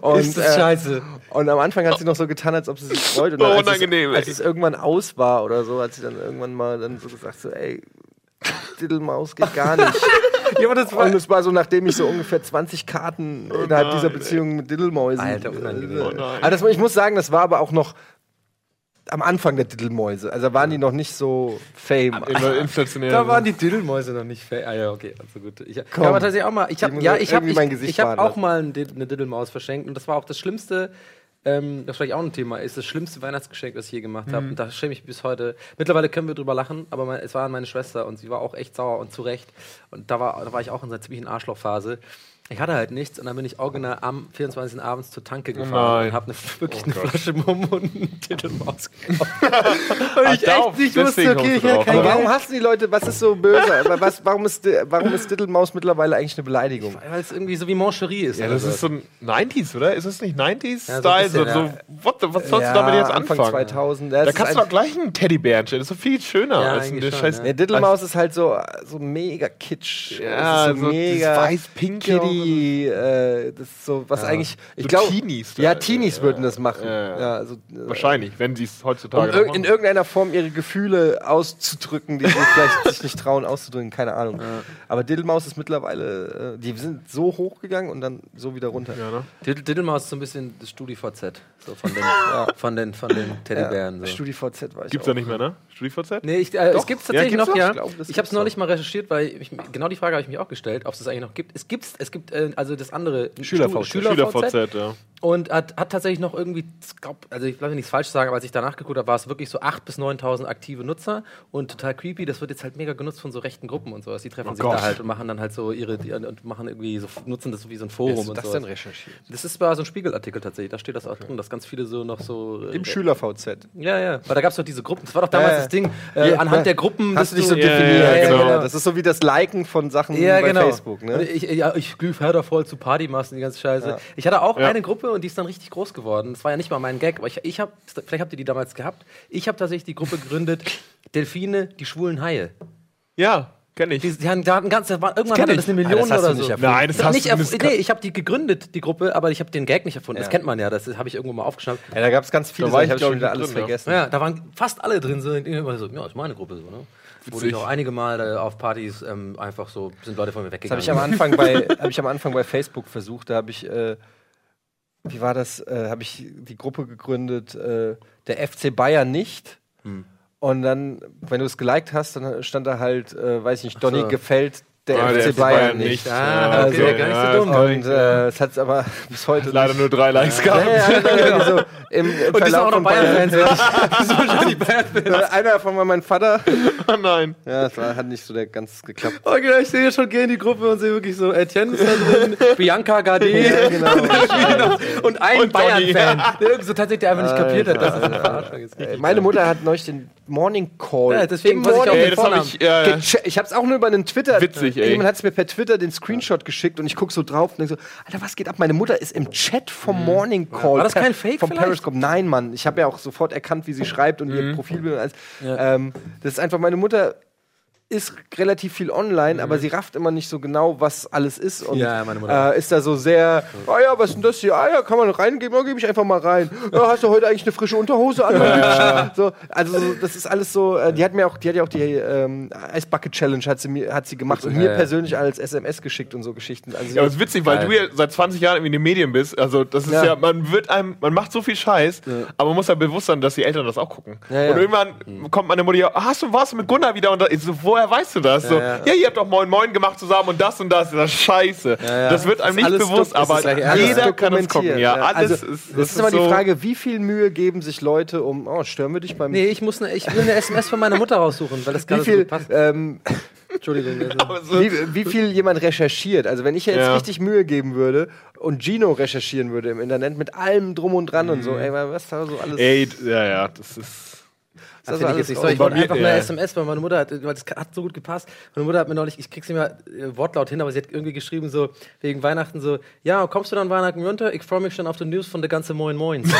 Speaker 1: Und,
Speaker 2: Ist das
Speaker 1: äh,
Speaker 2: scheiße.
Speaker 1: und am Anfang hat sie noch so getan, als ob sie sich freut. Und dann,
Speaker 3: Oh,
Speaker 1: als,
Speaker 3: unangenehm,
Speaker 1: es, als es irgendwann aus war oder so, hat sie dann irgendwann mal dann so gesagt, so, ey, Diddlemaus geht gar nicht.
Speaker 2: Ja, aber das
Speaker 1: Und es war so, nachdem ich so ungefähr 20 Karten innerhalb
Speaker 3: nein,
Speaker 1: dieser
Speaker 3: ey.
Speaker 1: Beziehung mit Diddlemäusen.
Speaker 2: Alter, unangenehm.
Speaker 3: Oh nein.
Speaker 1: aber das, ich muss sagen, das war aber auch noch am Anfang der Diddlemäuse. Also da waren die noch nicht so fame.
Speaker 3: Immer inflationär.
Speaker 2: Da waren die Diddelmäuse noch nicht fair. Ah ja, okay, also gut. Ich,
Speaker 1: Komm.
Speaker 2: ja, aber tatsächlich auch mal. Ich habe ja, ich
Speaker 1: irgendwie
Speaker 2: ich, ich hab auch mal eine Diddelmaus verschenkt und das war auch das Schlimmste. Ähm, das vielleicht auch ein Thema ist das schlimmste Weihnachtsgeschenk, das ich je gemacht habe. Und da schäme ich mich bis heute. Mittlerweile können wir drüber lachen, aber mein, es war meine Schwester und sie war auch echt sauer und zu Recht. Und da war, da war ich auch in einer ziemlichen Arschlochphase. Ich hatte halt nichts und dann bin ich original am 24. abends zur Tanke gefahren
Speaker 3: nein.
Speaker 2: und habe ne, wirklich eine
Speaker 3: Oh Gott.
Speaker 2: Flasche Mumm und einen Diddelmaus gekauft. und ich
Speaker 3: darauf,
Speaker 2: echt nicht wusste, okay, ich
Speaker 3: drauf.
Speaker 2: kein Geld.
Speaker 1: warum hassen die Leute, was ist so böse? Was, warum, ist, warum ist Diddlemaus mittlerweile eigentlich eine Beleidigung?
Speaker 2: Weil es irgendwie so wie Moncherie ist.
Speaker 3: Ja, das ist so ein 90s, oder? Ist das nicht 90s-Style?
Speaker 2: Ja, so bisschen,
Speaker 3: so, so,
Speaker 2: ja.
Speaker 3: what the, was sollst du damit jetzt
Speaker 1: Anfang
Speaker 3: anfangen?
Speaker 1: 2000.
Speaker 3: Da kannst du doch gleich einen Teddybären stellen. Das ist doch viel schöner
Speaker 2: Ja,
Speaker 3: als ein
Speaker 2: eigentlich schon,
Speaker 3: scheiß.
Speaker 2: ja.
Speaker 1: Diddlemaus ist halt so, so mega kitsch.
Speaker 3: Ja,
Speaker 1: Es ist
Speaker 3: so dieses weiß-pinke
Speaker 1: Kitty, äh, das ist so, was eigentlich, ich
Speaker 3: So
Speaker 1: glaube,
Speaker 3: Teenies
Speaker 1: ja, Teenies
Speaker 3: Ja,
Speaker 1: würden das machen.
Speaker 3: ja, ja.
Speaker 1: Ja, also, äh,
Speaker 3: Wahrscheinlich, wenn sie es
Speaker 1: Um
Speaker 3: heutzutage
Speaker 1: irg
Speaker 3: noch
Speaker 1: in
Speaker 3: machen.
Speaker 1: irgendeiner Form ihre Gefühle auszudrücken, die sie vielleicht sich nicht trauen auszudrücken, keine Ahnung. Aber Diddlemaus ist mittlerweile, äh, die sind so hochgegangen und dann so wieder runter.
Speaker 3: Ja, ne?
Speaker 2: Diddle- Diddlemaus ist so ein bisschen das StudiVZ. So von den, von den, von den Teddybären. So.
Speaker 1: StudiVZ war ich
Speaker 3: Gibt's
Speaker 1: auch.
Speaker 3: da nicht mehr, ne? StudiVZ?
Speaker 2: Nee, ich, äh, es gibt es
Speaker 3: Ja,
Speaker 2: tatsächlich
Speaker 3: gibt's
Speaker 2: noch, ja.
Speaker 1: Ich
Speaker 2: ich habe es
Speaker 1: gibt's
Speaker 2: neulich mal recherchiert, weil ich, genau die Frage habe ich mich auch gestellt, ob es das eigentlich noch gibt. Es gibt, es gibt äh, also das andere
Speaker 1: Schüler-VZ.
Speaker 2: SchülerVZ
Speaker 3: SchülerVZ, ja.
Speaker 2: und hat, hat tatsächlich noch irgendwie, ich glaub, also ich glaube nichts falsch sagen, aber als ich danach geguckt habe, war es wirklich so 8.000 bis 9.000 aktive Nutzer und total creepy. Das wird jetzt halt mega genutzt von so rechten Gruppen und sowas. Die treffen sich
Speaker 3: Oh Gott.
Speaker 2: da halt und machen dann halt so ihre, die, und machen irgendwie so, nutzen das so wie so ein Forum
Speaker 1: Hast du
Speaker 2: und
Speaker 1: das
Speaker 2: sowas.
Speaker 1: denn recherchiert?
Speaker 2: Das ist bei so ein Spiegelartikel tatsächlich, da steht das auch drin, dass ganz viele so noch so.
Speaker 1: Im
Speaker 2: äh,
Speaker 1: Schüler-VZ.
Speaker 2: Ja, ja. Weil da gab es doch diese Gruppen. Das war doch damals
Speaker 1: ja.
Speaker 2: das Ding. Äh,
Speaker 1: Ja,
Speaker 2: anhand der Gruppen.
Speaker 1: Hast du dich so definiert?
Speaker 3: ja,
Speaker 1: Ja,
Speaker 3: genau.
Speaker 1: genau. Das ist so wie das Liken von Sachen
Speaker 2: Ja,
Speaker 1: bei
Speaker 2: genau.
Speaker 1: Facebook. Ne?
Speaker 2: Ich, ja, ich glüh voll zu Partymassen, die ganze Scheiße.
Speaker 1: Ja.
Speaker 2: Ich hatte auch
Speaker 3: Ja.
Speaker 2: eine Gruppe und die ist dann richtig groß geworden. Das war ja nicht mal mein Gag, aber ich, ich habe, vielleicht habt ihr die damals gehabt. Ich habe tatsächlich die Gruppe gegründet, Delfine, die schwulen Haie.
Speaker 3: Ja, kenn ich.
Speaker 2: Die, die hatten, ganz, irgendwann hatte das eine
Speaker 1: Ah,
Speaker 2: Million
Speaker 1: das hast
Speaker 2: oder so.
Speaker 1: nicht.
Speaker 3: Nein, das
Speaker 2: Das
Speaker 3: hast
Speaker 2: nicht
Speaker 3: du das
Speaker 2: nee, ich habe die gegründet, die Gruppe, aber ich habe den Gag nicht erfunden. Das
Speaker 1: Ja.
Speaker 2: kennt man ja, das habe ich irgendwo mal aufgeschnappt.
Speaker 1: Ja, da gab es ganz viele,
Speaker 3: Da war ich,
Speaker 1: ich habe schon wieder alles
Speaker 3: drin,
Speaker 1: vergessen.
Speaker 2: Ja, da waren fast alle drin. So, so, ja, das ist meine Gruppe so, ne? Wurde ich auch einige Mal äh, auf Partys ähm, einfach so, sind Leute von mir
Speaker 1: Das habe
Speaker 2: weggegangen.
Speaker 1: ich am Anfang bei, habe ich am Anfang bei Facebook versucht. Da habe ich, äh, wie war das? Äh, habe ich die Gruppe gegründet, äh, der FC Bayern nicht.
Speaker 2: Hm.
Speaker 1: Und dann, wenn du es geliked hast, dann stand da halt, äh, weiß ich nicht, Donny
Speaker 2: so.
Speaker 1: gefällt der
Speaker 3: Ah,
Speaker 1: FC Bayern nicht.
Speaker 2: Ah,
Speaker 3: Ja,
Speaker 2: okay,
Speaker 3: okay,
Speaker 2: gar nicht so
Speaker 3: ja,
Speaker 2: dumm.
Speaker 3: sorry.
Speaker 1: Und äh, es hat aber bis heute
Speaker 3: Leider
Speaker 1: nicht.
Speaker 3: nur drei Likes gehabt.
Speaker 1: ja, ja, so im, im
Speaker 2: Und die sind
Speaker 1: Verlauf
Speaker 2: auch noch
Speaker 1: von Bayern.
Speaker 2: Bayern-Fans. Bayern-Fans.
Speaker 1: Einer davon war mein Vater.
Speaker 3: Oh nein.
Speaker 1: Ja, das war, hat nicht so der ganz geklappt.
Speaker 2: Okay, Oh, ich sehe schon gehen die Gruppe und sehe wirklich so Etienne ist da drin, Bianca Gade
Speaker 1: Ja, genau.
Speaker 2: und ein Bayern-Fan, der irgendwie so tatsächlich der einfach nicht kapiert hat, dass das eine Verarschung ist.
Speaker 1: Meine Mutter hat neulich den Morning Call.
Speaker 2: Ja, deswegen
Speaker 1: Im
Speaker 2: weiß ich auch
Speaker 1: Morning
Speaker 3: Ey,
Speaker 2: Vornamen.
Speaker 3: ich. Ja, ja.
Speaker 1: Ich hab's auch nur über einen Twitter.
Speaker 3: Witzig, ey.
Speaker 1: Jemand hat's mir per Twitter den Screenshot geschickt und ich guck so drauf und denk so, Alter, was geht ab? Meine Mutter ist im Chat vom Morning Call.
Speaker 2: Mhm. War das kein Fake
Speaker 1: Vom
Speaker 2: vielleicht?
Speaker 1: Periscope. Nein, Mann. Ich habe ja auch sofort erkannt, wie sie schreibt und
Speaker 2: Mhm.
Speaker 1: ihr Profilbild und alles. Ähm, das ist einfach, meine Mutter ist relativ viel online, aber sie rafft immer nicht so genau, was alles ist. Und
Speaker 2: Mhm. Ja, meine Mutter.
Speaker 1: äh, ist da so sehr, ah ja, was ist denn das hier? Ah ja, kann man reingeben? Ja, gebe ich einfach mal rein. Ja, hast du heute eigentlich eine frische Unterhose an? So, also so, das ist alles so, äh, die hat mir auch, die hat ja auch die ähm, Ice Bucket Challenge hat sie, mir, hat sie gemacht und mir persönlich als SMS geschickt und so Geschichten. Also
Speaker 3: Ja, aber es ist witzig, weil
Speaker 2: Geil.
Speaker 3: du ja seit 20 Jahren irgendwie in den Medien bist. Also das ist
Speaker 1: Ja.
Speaker 3: ja, man wird einem, man macht so viel Scheiß, aber man muss ja bewusst sein, dass die Eltern das auch gucken.
Speaker 1: Ja, ja.
Speaker 3: Und irgendwann kommt meine Mutter, ja, hast du was mit Gunnar wieder? Und da, ich so, woher weißt du das? so,
Speaker 1: ja.
Speaker 3: ja, ihr habt doch Moin Moin gemacht zusammen und das und das. Das ist scheiße. Das wird einem
Speaker 1: Ist
Speaker 3: nicht
Speaker 1: alles
Speaker 3: bewusst,
Speaker 1: ist
Speaker 3: aber jeder kann
Speaker 1: dokumentiert,
Speaker 3: gucken. Ja, alles
Speaker 1: also,
Speaker 3: ist.
Speaker 1: Das ist immer die
Speaker 3: so-
Speaker 1: Frage, wie viel Mühe geben sich Leute um, oh, stören wir dich beim
Speaker 2: Nee, ich, muss ne, ich will eine SMS von meiner Mutter raussuchen, weil das
Speaker 1: wie
Speaker 2: gerade so passt.
Speaker 1: ähm,
Speaker 2: Entschuldigung. Also.
Speaker 1: Wie, wie viel jemand recherchiert. Also wenn ich jetzt
Speaker 3: Ja.
Speaker 1: richtig Mühe geben würde und Gino recherchieren würde im Internet mit allem drum und dran und
Speaker 2: Mhm.
Speaker 1: so, ey, was da so alles.
Speaker 3: Ey, ja, ja, das ist.
Speaker 1: Das
Speaker 2: Das finde ich jetzt nicht so. Ich wollte einfach eine
Speaker 3: ja.
Speaker 2: SMS, weil meine Mutter hat, weil das hat so gut gepasst. Meine Mutter hat mir neulich, ich krieg's nicht mehr äh, Wortlaut hin, aber sie hat irgendwie geschrieben, so wegen Weihnachten, so, ja, kommst du dann Weihnachten runter? Ich freue mich schon auf die News von der ganzen Moin Moin.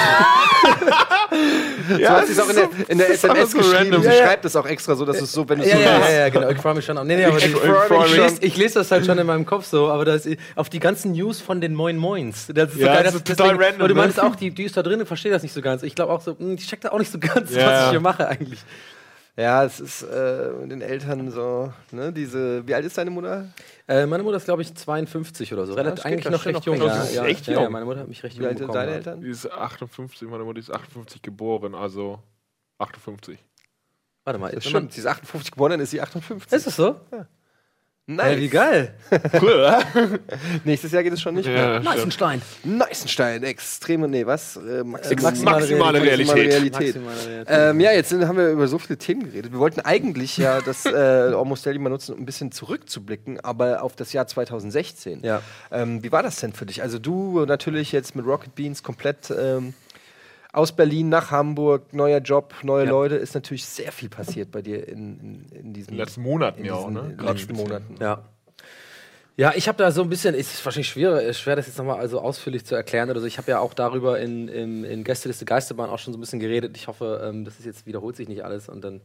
Speaker 1: so hat sie es auch in der, in der SMS
Speaker 3: so
Speaker 1: geschrieben.
Speaker 3: random.
Speaker 1: Sie
Speaker 2: Ja, ja.
Speaker 1: schreibt es auch extra so, dass es so, wenn es
Speaker 2: ja,
Speaker 1: so
Speaker 2: ja,
Speaker 1: ist.
Speaker 2: ja, ja, genau. Ich freue mich schon auf. Nee, nee, aber die,
Speaker 3: Ich mich
Speaker 2: ich,
Speaker 3: schon.
Speaker 2: lese, ich lese das halt schon in meinem Kopf so, aber das, auf die ganzen News von den Moin Moins. Das ist so
Speaker 3: Ja,
Speaker 2: geil.
Speaker 3: das ist total
Speaker 2: deswegen,
Speaker 3: random,
Speaker 2: Und du
Speaker 3: ne?
Speaker 2: meinst auch, die, die ist da drin und versteht das nicht so ganz. Ich glaube auch so, hm, die checkt da auch nicht so ganz,
Speaker 3: Ja.
Speaker 2: was ich hier mache eigentlich.
Speaker 1: Ja, es ist äh, mit den Eltern so, ne, diese, wie alt ist deine Mutter?
Speaker 2: Äh, meine Mutter ist, glaube ich, 52 oder so. Relativ, eigentlich noch recht jung. Ja,
Speaker 3: jung.
Speaker 2: ja,
Speaker 3: Echt
Speaker 2: ja,
Speaker 3: jung.
Speaker 2: Ja, meine Mutter hat mich recht
Speaker 1: Wie
Speaker 2: jung
Speaker 1: alt sind
Speaker 2: bekommen.
Speaker 1: deine
Speaker 2: ja.
Speaker 1: Eltern?
Speaker 3: Die ist 58, meine Mutter ist 58 geboren, also 58.
Speaker 2: Warte mal,
Speaker 1: Das
Speaker 2: wenn man-
Speaker 1: stimmt, sie ist 58 geboren, dann ist sie 58.
Speaker 2: Ist es so?
Speaker 1: Nice.
Speaker 2: Ey, wie geil.
Speaker 3: Cool, oder?
Speaker 1: Nächstes Jahr geht es schon nicht mehr.
Speaker 3: Ja.
Speaker 1: Neißenstein, extreme, nee, was? Äh, maximale,
Speaker 2: maximale
Speaker 3: Maximale
Speaker 1: maximale
Speaker 3: Realität.
Speaker 1: Realität.
Speaker 2: Maximale Realität.
Speaker 1: Ähm, ja, jetzt sind, haben wir über so viele Themen geredet. Wir wollten eigentlich ja das äh, Almost Daily mal nutzen, um ein bisschen zurückzublicken, aber auf das Jahr 2016.
Speaker 2: Ja.
Speaker 1: Ähm, wie war das denn für dich? Also du natürlich jetzt mit Rocket Beans komplett ähm, aus Berlin nach Hamburg, neuer Job, neue
Speaker 2: Ja.
Speaker 1: Leute, ist natürlich sehr viel passiert bei dir in, in, in diesen
Speaker 3: In letzten Monaten ja auch, ne?
Speaker 1: letzten
Speaker 3: Speziell.
Speaker 1: Monaten.
Speaker 2: Ja. Ja, ich habe da so ein bisschen, es ist wahrscheinlich schwer, schwer das jetzt nochmal also ausführlich zu erklären oder so. Ich habe ja auch darüber in, in, in Gästeliste Geisterbahn auch schon so ein bisschen geredet. Ich hoffe, ähm, das ist jetzt wiederholt sich nicht alles und dann,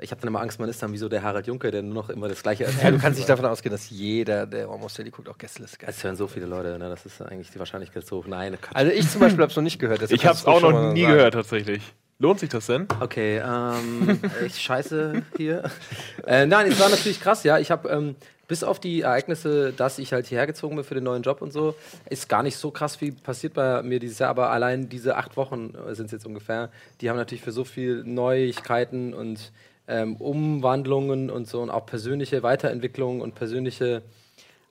Speaker 2: ich habe dann immer Angst, man ist dann wie so der Harald Juncker, der nur noch immer das Gleiche erzählt.
Speaker 1: Ja, du kannst nicht davon ausgehen, dass jeder, der Almost Daily guckt, auch Gästeliste
Speaker 2: Es hören so viele Leute, ne? das ist eigentlich die Wahrscheinlichkeit so hoch. Nein.
Speaker 1: Also ich zum Beispiel habe es noch nicht gehört.
Speaker 3: Ich hab's
Speaker 1: kannst du
Speaker 3: auch noch nie
Speaker 1: sagen.
Speaker 3: gehört, tatsächlich. Lohnt sich das denn?
Speaker 2: Okay, ähm, ich scheiße hier. Äh, nein, es war natürlich krass, ja. Ich habe ähm, bis auf die Ereignisse, dass ich halt hierher gezogen bin für den neuen Job und so, ist gar nicht so krass wie passiert bei mir dieses Jahr, aber allein diese acht Wochen sind es jetzt ungefähr, die haben natürlich für so viel Neuigkeiten und ähm, Umwandlungen und so und auch persönliche Weiterentwicklungen und persönliche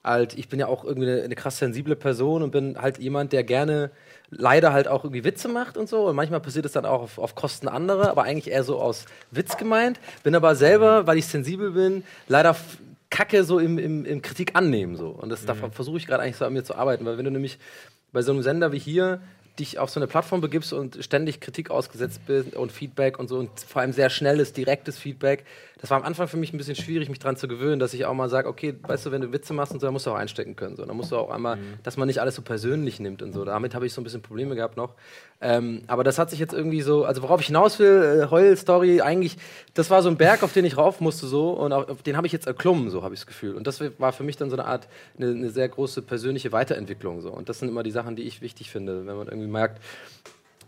Speaker 2: halt, ich bin ja auch irgendwie eine, eine krass sensible Person und bin halt jemand, der gerne leider halt auch irgendwie Witze macht und so. Und manchmal passiert es dann auch auf, auf Kosten anderer, aber eigentlich eher so aus Witz gemeint. Bin aber selber, weil ich sensibel bin, leider kacke so im, im, im Kritik annehmen. So. Und das, da versuche ich gerade eigentlich so an mir zu arbeiten, weil wenn du nämlich bei so einem Sender wie hier dich auf so eine Plattform begibst und ständig Kritik ausgesetzt bist und Feedback und so und vor allem sehr schnelles, direktes Feedback. Das war am Anfang für mich ein bisschen schwierig, mich dran zu gewöhnen, dass ich auch mal sage, okay, weißt du, wenn du Witze machst und so, dann musst du auch einstecken können. So. Dann musst du auch einmal, dass man nicht alles so persönlich nimmt und so. Damit habe ich so ein bisschen Probleme gehabt noch. Ähm, aber das hat sich jetzt irgendwie so, also worauf ich hinaus will, äh, Heul-Story, eigentlich, das war so ein Berg, auf den ich rauf musste so und auf, auf den habe ich jetzt erklommen, so habe ich das Gefühl. Und das war für mich dann so eine Art, eine, eine sehr große persönliche Weiterentwicklung so. Und das sind immer die Sachen, die ich wichtig finde, wenn man irgendwie merkt,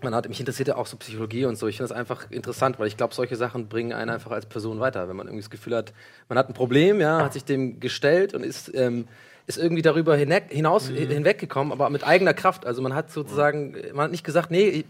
Speaker 2: man hat, mich interessiert ja auch so Psychologie und so. Ich finde das einfach interessant, weil ich glaube, solche Sachen bringen einen einfach als Person weiter. Wenn man irgendwie das Gefühl hat, man hat ein Problem, ja, hat sich dem gestellt und ist, ähm, ist irgendwie darüber hinweg, hinaus
Speaker 1: Mhm.
Speaker 2: hinweggekommen, aber mit eigener Kraft. Also man hat sozusagen, man hat nicht gesagt, nee, ich,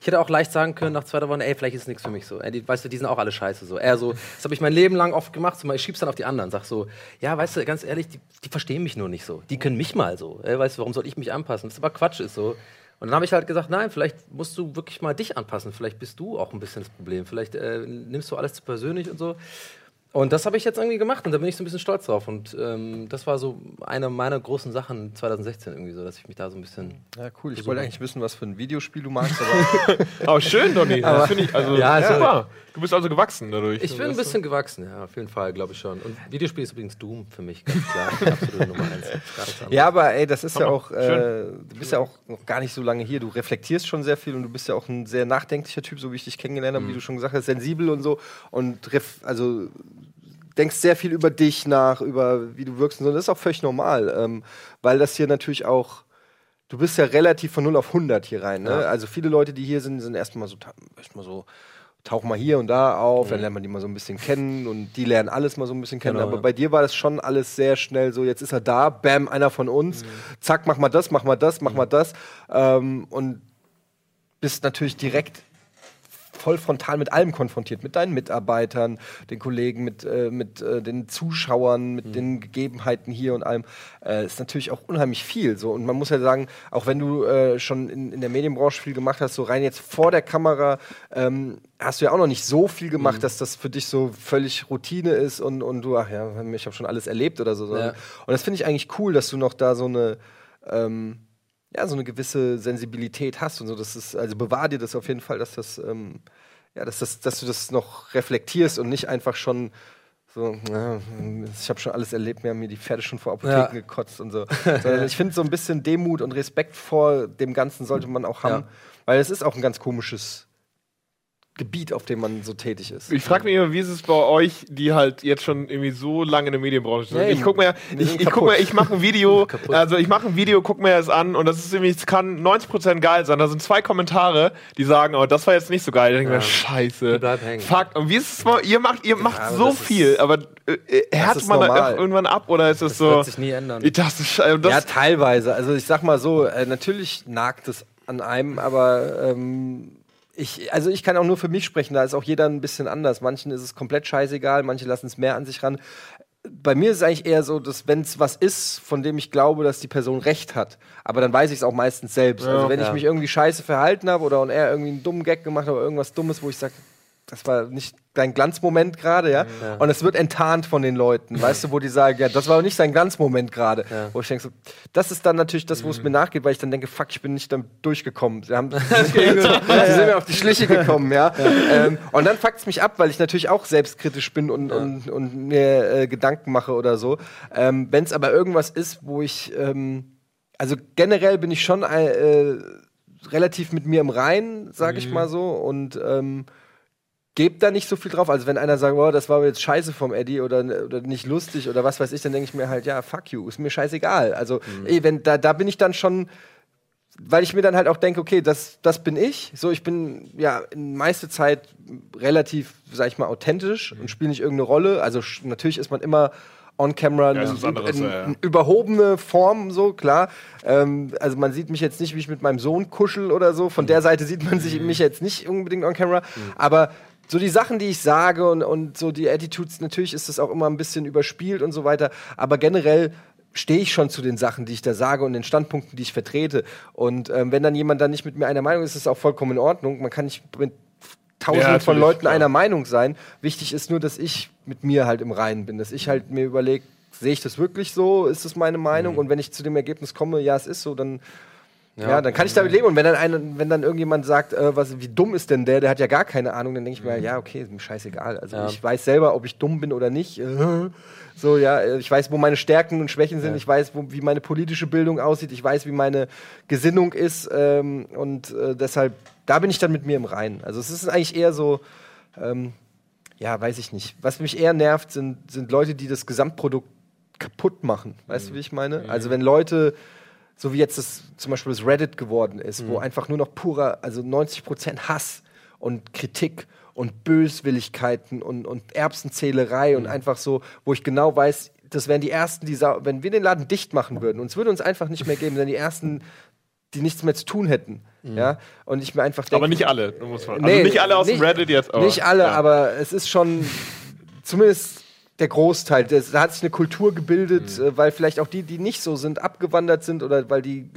Speaker 2: ich hätte auch leicht sagen können nach zwei drei Wochen, ey, vielleicht ist es nichts für mich so. Ey, die, weißt du, die sind auch alle scheiße so. Eher so, das habe ich mein Leben lang oft gemacht, so, ich schieb's dann auf die anderen, sag so, ja, weißt du, ganz ehrlich, die, die verstehen mich nur nicht so. Die können mich mal so. Ey, weißt du, warum soll ich mich anpassen? Das ist aber Quatsch ist so. Und dann habe ich halt gesagt, nein, vielleicht musst du wirklich mal dich anpassen. Vielleicht bist du auch ein bisschen das Problem. Vielleicht äh, nimmst du alles zu persönlich und so. Und das habe ich jetzt irgendwie gemacht und da bin ich so ein bisschen stolz drauf. Und ähm, das war so eine meiner großen Sachen 2016 irgendwie so, dass ich mich da so ein bisschen.
Speaker 1: Ja, cool. Ich wollte eigentlich wissen, was für ein Videospiel du magst, aber
Speaker 3: Aber schön, Donny. Das finde ich, also,
Speaker 2: Ja, also-
Speaker 3: super. Du bist also gewachsen dadurch.
Speaker 2: Ich bin ein bisschen gewachsen, ja, auf jeden Fall, glaube ich schon. Und Videospiel ist übrigens Doom für mich, ganz klar. Absolute Nummer eins.
Speaker 1: Ja, aber ey, das ist ja
Speaker 3: Hammer.
Speaker 1: auch, äh, du bist ja auch noch gar nicht so lange hier. Du reflektierst schon sehr viel und du bist ja auch ein sehr nachdenklicher Typ, so wie ich dich kennengelernt habe, wie du schon gesagt hast, sensibel und so. Und ref also denkst sehr viel über dich nach, über wie du wirkst und so. Das ist auch völlig normal, ähm, weil das hier natürlich auch. Du bist ja relativ von 0 auf 100 hier rein. Ne?
Speaker 2: Ja.
Speaker 1: Also viele Leute, die hier sind, sind erstmal so, erstmal so, tauchen mal hier und da auf, dann lernt man die mal so ein bisschen kennen und die lernen alles mal so ein bisschen kennen.
Speaker 2: Genau,
Speaker 1: Aber
Speaker 2: ja.
Speaker 1: bei dir war das schon alles sehr schnell so, jetzt ist er da, bam, einer von uns, zack, mach mal das, mach mal das, mach mal das. Ähm, und bist natürlich direkt voll frontal mit allem konfrontiert, mit deinen Mitarbeitern, den Kollegen, mit, äh, mit äh, den Zuschauern, mit den Gegebenheiten hier und allem. Äh, ist natürlich auch unheimlich viel. So. Und man muss ja sagen, auch wenn du äh, schon in, in der Medienbranche viel gemacht hast, so rein jetzt vor der Kamera, ähm, hast du ja auch noch nicht so viel gemacht, dass das für dich so völlig Routine ist und, und du, ach ja, ich habe schon alles erlebt oder so.
Speaker 2: Ja.
Speaker 1: Und das finde ich eigentlich cool, dass du noch da so eine ähm, ja, so eine gewisse Sensibilität hast und so. Das ist, also bewahr dir das auf jeden Fall, dass das, ähm, ja, dass, das, dass du das noch reflektierst und nicht einfach schon so, ja, ich habe schon alles erlebt, mir haben mir die Pferde schon vor Apotheken
Speaker 2: Ja.
Speaker 1: gekotzt und so. Sondern ich finde so ein bisschen Demut und Respekt vor dem Ganzen sollte man auch haben,
Speaker 2: Ja.
Speaker 1: weil es ist auch ein ganz komisches Gebiet, auf dem man so tätig ist.
Speaker 3: Ich frage mich immer, wie ist es bei euch, die halt jetzt schon irgendwie so lange in der Medienbranche sind?
Speaker 1: Ja,
Speaker 3: ich guck mir, ich, ich guck mir, ich mache ein Video, also ich mache ein Video, guck mir das an und das ist irgendwie, es kann 90% geil sein. Da sind zwei Kommentare, die sagen, oh, das war jetzt nicht so geil. Da denke ich
Speaker 2: Ja.
Speaker 3: mir, scheiße. Fuck. Und wie ist es mal, ihr macht, ihr macht
Speaker 1: aber
Speaker 3: so
Speaker 1: das ist-
Speaker 3: viel, aber äh, äh, härtet
Speaker 1: ist
Speaker 3: man da
Speaker 1: normal.
Speaker 3: irgendwann ab oder ist es
Speaker 2: Das
Speaker 3: so?
Speaker 2: wird sich nie ändern.
Speaker 3: Ich dachte, scheiße, das,
Speaker 1: ja, teilweise. Also ich sag mal so, äh, natürlich nagt es an einem, aber ähm, ich, also ich kann auch nur für mich sprechen, da ist auch jeder ein bisschen anders. Manchen ist es komplett scheißegal, manche lassen es mehr an sich ran. Bei mir ist es eigentlich eher so, dass wenn es was ist, von dem ich glaube, dass die Person recht hat, aber dann weiß ich es auch meistens selbst. also wenn ich
Speaker 2: Ja.
Speaker 1: mich irgendwie scheiße verhalten habe oder und er irgendwie einen dummen Gag gemacht hat oder irgendwas Dummes, wo ich sage, das war nicht dein Glanzmoment gerade, ja? Und es wird enttarnt von den Leuten, weißt du, wo die sagen, ja, das war nicht sein Glanzmoment gerade.
Speaker 2: Ja.
Speaker 1: Wo ich denke, so, das ist dann natürlich das, wo es mir nachgeht, weil ich dann denke, fuck, ich bin nicht damit durchgekommen. Sie, haben, sie, sind, mir auf die Schliche gekommen, ja. Ähm, und dann fuckt es mich ab, weil ich natürlich auch selbstkritisch bin und, und, und mir äh, Gedanken mache oder so. Ähm, Wenn es aber irgendwas ist, wo ich, ähm, also generell bin ich schon äh, relativ mit mir im Rein, sag ich mal so, und ähm, gebt da nicht so viel drauf. Also wenn einer sagt, oh, das war jetzt scheiße vom Eddie oder, oder nicht lustig oder was weiß ich, dann denke ich mir halt, ja, fuck you, ist mir scheißegal. Also ey, wenn, da, da bin ich dann schon, weil ich mir dann halt auch denke, okay, das, das bin ich. So, ich bin ja in meiste Zeit relativ, sag ich mal, authentisch und spiele nicht irgendeine Rolle. Also natürlich ist man immer on camera
Speaker 3: Ja,
Speaker 1: eine,
Speaker 3: anderes,
Speaker 1: eine,
Speaker 3: ja.
Speaker 1: eine überhobene Form, so klar. Ähm, also man sieht mich jetzt nicht, wie ich mit meinem Sohn kuschel oder so. Von der Seite sieht man sich mich jetzt nicht unbedingt on camera. Aber so die Sachen, die ich sage und, und so die Attitudes, natürlich ist das auch immer ein bisschen überspielt und so weiter. Aber generell stehe ich schon zu den Sachen, die ich da sage und den Standpunkten, die ich vertrete. Und ähm, wenn dann jemand dann nicht mit mir einer Meinung ist, ist es auch vollkommen in Ordnung. Man kann nicht mit Tausenden
Speaker 3: Ja,
Speaker 1: von Leuten
Speaker 3: klar.
Speaker 1: einer Meinung sein. Wichtig ist nur, dass ich mit mir halt im Reinen bin, dass ich halt mir überlege, sehe ich das wirklich so? Ist das meine Meinung? Und wenn ich zu dem Ergebnis komme, ja, es ist so, dann ja, dann kann ich damit leben. Und wenn dann, ein, wenn dann irgendjemand sagt, äh, was, wie dumm ist denn der, der hat ja gar keine Ahnung, dann denke ich mir, ja, okay, ist mir scheißegal. Also
Speaker 2: Ja.
Speaker 1: ich weiß selber, ob ich dumm bin oder nicht. Äh, So, ja, äh, ich weiß, wo meine Stärken und Schwächen sind, ich weiß, wo, wie meine politische Bildung aussieht, ich weiß, wie meine Gesinnung ist. Ähm, und äh, deshalb, da bin ich dann mit mir im Reinen. Also es ist eigentlich eher so, ähm, ja, weiß ich nicht. Was mich eher nervt, sind, sind Leute, die das Gesamtprodukt kaputt machen. Weißt du, wie ich meine? Also wenn Leute so wie jetzt das zum Beispiel das Reddit geworden ist, wo einfach nur noch purer, also 90% Hass und Kritik und Böswilligkeiten und, und Erbsenzählerei und einfach so, wo ich genau weiß, das wären die ersten, die wenn wir den Laden dicht machen würden und es würde uns einfach nicht mehr geben, dann die ersten, die nichts mehr zu tun hätten. Ja, und ich mir einfach denke,
Speaker 3: Aber nicht alle. Muss man, also
Speaker 1: Nee,
Speaker 3: nicht alle aus
Speaker 1: nicht-
Speaker 3: dem Reddit jetzt. aber-
Speaker 1: nicht alle,
Speaker 3: ja.
Speaker 1: aber es ist schon zumindest der Großteil. Das, da hat sich eine Kultur gebildet,
Speaker 3: Mhm.
Speaker 1: äh, weil vielleicht auch die, die nicht so sind, abgewandert sind oder weil die